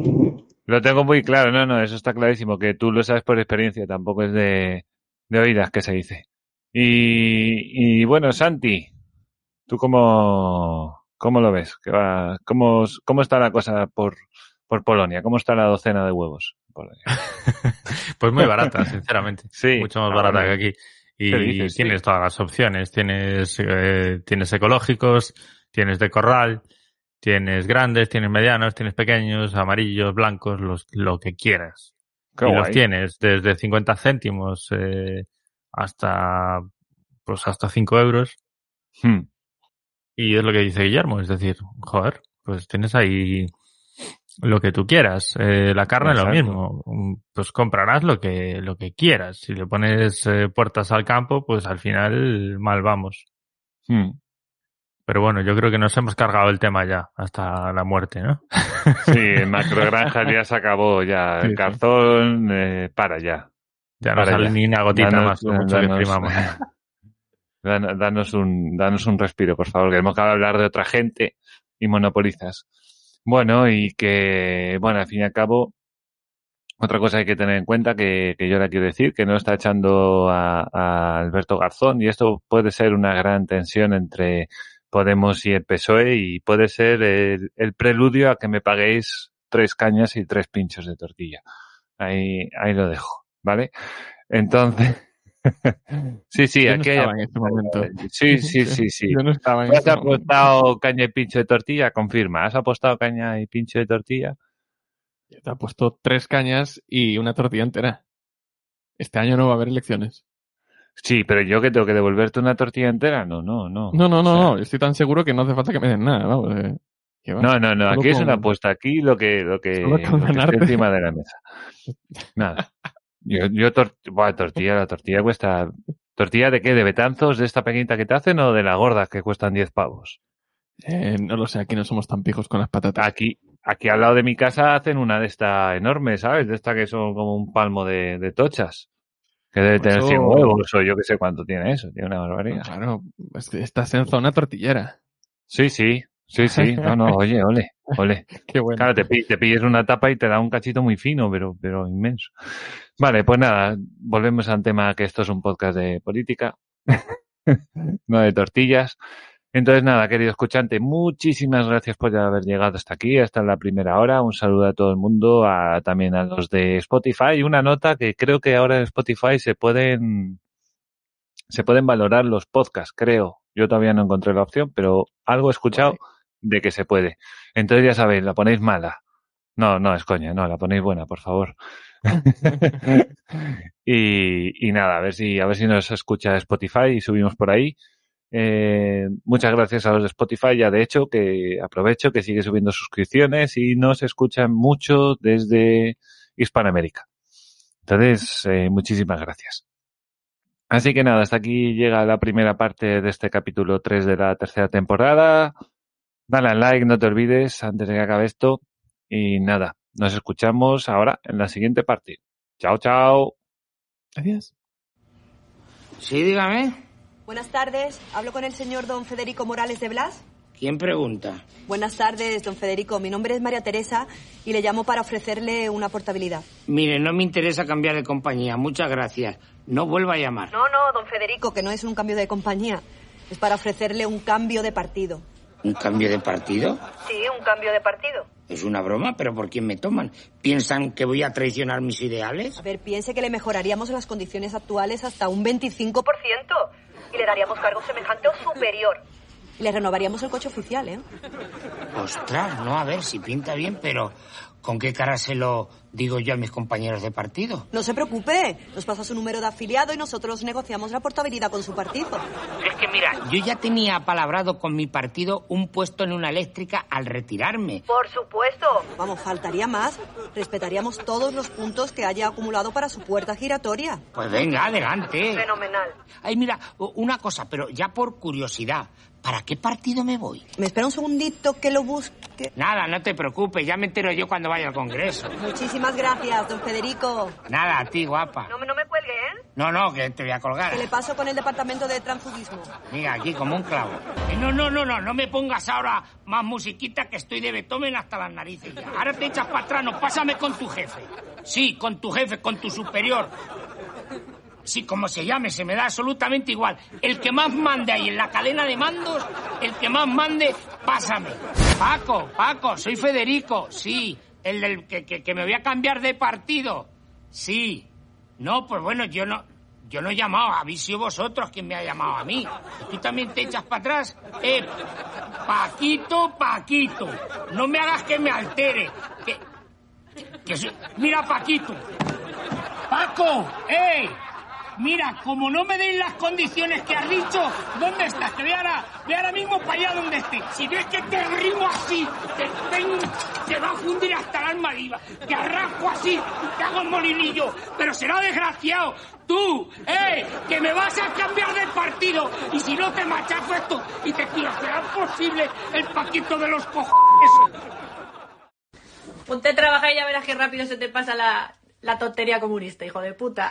Lo tengo muy claro, no, no, eso está clarísimo, que tú lo sabes por experiencia, tampoco es de, de oídas que se dice. Y, y bueno, Santi, ¿tú cómo, cómo lo ves? ¿Qué va, cómo, ¿Cómo está la cosa por, por Polonia? ¿Cómo está la docena de huevos? en Polonia? (laughs)
Pues muy barata, sinceramente. (laughs)
Sí.
Mucho más barata que aquí. Y tienes todas las opciones. Tienes, eh, tienes ecológicos, tienes de corral, tienes grandes, tienes medianos, tienes pequeños, amarillos, blancos, los, lo que quieras.
Qué
y los tienes desde 50 céntimos eh, hasta pues hasta 5 euros.
Hmm.
Y es lo que dice Guillermo, es decir, joder, pues tienes ahí lo que tú quieras. Eh, la carne lo
Exacto.
mismo. Pues comprarás lo que, lo que quieras. Si le pones eh, puertas al campo, pues al final mal vamos.
Hmm.
Pero bueno, yo creo que nos hemos cargado el tema ya, hasta la muerte, ¿no? (laughs)
Sí, macrogranjas ya se acabó, ya. El calzón, eh, para ya.
Ya no sale
ya.
ni una gotita
Danos-
más, por mucho que
danos-. (laughs) Dan- Danos un, danos un respiro, por favor, que hemos que hablar de otra gente y monopolizas. Bueno, y que, bueno, al fin y al cabo, otra cosa hay que tener en cuenta que, que yo le quiero decir, que no está echando a, a Alberto Garzón y esto puede ser una gran tensión entre Podemos y el PSOE y puede ser el, el preludio a que me paguéis tres cañas y tres pinchos de tortilla. Ahí, ahí lo dejo, ¿vale? Entonces, (laughs) sí, sí,
Yo no
aquí hay
estaba en este momento.
Sí, sí, sí, sí.
Yo no estaba en
¿Has
este momento.
apostado caña y pincho de tortilla? Confirma. ¿Has apostado caña y pincho de tortilla?
Te ha puesto tres cañas y una tortilla entera. Este año no va a haber elecciones.
Sí, pero yo que tengo que devolverte una tortilla entera, no, no, no.
No, no, no,
O sea,
no. Estoy tan seguro que no hace falta que me den nada. Vamos, eh.
No, no, no. Aquí es una apuesta. Aquí lo que, lo que, lo que
ganarte.
encima de la mesa. (laughs) Nada. Yo, yo tor- Buah, tortilla, la tortilla cuesta. ¿Tortilla de qué? ¿De betanzos? ¿De esta pequeñita que te hacen o de la gorda que cuestan 10 pavos?
Eh, no lo sé, aquí no somos tan pijos con las patatas.
Aquí, aquí al lado de mi casa hacen una de esta enorme, ¿sabes? De esta que son como un palmo de, de tochas. Que debe
Pues
tener
eso-
100 huevos o yo que sé cuánto tiene eso. Tiene una barbaridad.
Claro, es que estás en zona tortillera.
Sí, sí. Sí, sí, no, no, oye, ole, ole. (laughs)
Qué bueno.
Claro, te, te pilles una tapa y te da un cachito muy fino, pero, pero inmenso. Vale, pues nada, volvemos al tema que esto es un podcast de política, (laughs) no de tortillas. Entonces nada, querido escuchante, muchísimas gracias por haber llegado hasta aquí, hasta la primera hora. Un saludo a todo el mundo, a, también a los de Spotify. Y una nota que creo que ahora en Spotify se pueden, se pueden valorar los podcasts, creo. Yo todavía no encontré la opción, pero algo he escuchado de que se puede. Entonces ya sabéis, la ponéis mala. No, no, es coña, no, la ponéis buena, por favor. (laughs) (laughs) y, y nada, a ver si, a ver si nos escucha Spotify y subimos por ahí. Eh, muchas gracias a los de Spotify, ya de hecho, que aprovecho que sigue subiendo suscripciones y nos escuchan mucho desde Hispanoamérica. Entonces, eh, muchísimas gracias. Así que nada, hasta aquí llega la primera parte de este capítulo 3 de la tercera temporada. Dale al like, no te olvides, antes de que acabe esto. Y nada, nos escuchamos ahora en la siguiente parte. Chao, chao.
Gracias.
Sí, dígame.
Buenas tardes, hablo con el señor don Federico Morales de Blas.
¿Quién pregunta?
Buenas tardes, don Federico. Mi nombre es María Teresa y le llamo para ofrecerle una portabilidad.
Mire, no me interesa cambiar de compañía. Muchas gracias. No vuelva a llamar.
No, no, don Federico, que no es un cambio de compañía. Es para ofrecerle un cambio de partido.
¿Un cambio de partido?
Sí, un cambio de partido.
Es una broma, pero ¿por quién me toman? ¿Piensan que voy a traicionar mis ideales?
A ver, piense que le mejoraríamos las condiciones actuales hasta un 25% le daríamos cargo semejante o superior. Le renovaríamos el coche oficial, ¿eh?
Ostras, no, a ver si pinta bien, pero ¿con qué cara se lo digo yo a mis compañeros de partido?
No se preocupe, nos pasa su número de afiliado y nosotros negociamos la portabilidad con su partido.
Es que mira, yo ya tenía palabrado con mi partido un puesto en una eléctrica al retirarme.
Por supuesto. Vamos, faltaría más. Respetaríamos todos los puntos que haya acumulado para su puerta giratoria.
Pues venga, adelante.
Fenomenal.
Ay, mira, una cosa, pero ya por curiosidad, ¿para qué partido me voy?
¿Me espera un segundito que lo busque?
Nada, no te preocupes, ya me entero yo cuando vaya al Congreso.
Muchísimas gracias, don Federico.
Nada, a ti, guapa.
No, me- no me cuelgue, ¿eh?
No, no, que te voy a colgar.
Que le paso con el departamento de transfugismo.
Mira, aquí como un clavo. Eh, No, no, no, no, no me pongas ahora más musiquita que estoy de Beethoven hasta las narices ya. Ahora te echas para atrás, no, pásame con tu jefe. Sí, con tu jefe, con tu superior. Sí, como se llame, se me da absolutamente igual. El que más mande ahí en la cadena de mandos, el que más mande, pásame. Paco, Paco, soy Federico, sí. El del que, que, que me voy a cambiar de partido. Sí. No, pues bueno, yo no. Yo no he llamado, habéis sido vosotros quien me ha llamado a mí. ¿Tú también te echas para atrás? Eh, Paquito, Paquito, no me hagas que me altere. Que, que soy- Mira, Paquito. Paco, ¡eh! Mira, como no me deis las condiciones que has dicho, ¿dónde estás? Que ve ahora, ve ahora mismo para allá donde esté. Si ves que te rimo así, te, tengo- te va a fundir hasta el alma viva. Te arrasco así, te hago molinillo. Pero será desgraciado. Tú, ¡eh! Que me vas a cambiar de partido. Y si no te machaco esto y te tiro, será posible el paquito de los cojones.
Ponte a trabajar y ya verás qué rápido se te pasa la, la tontería comunista, hijo de puta.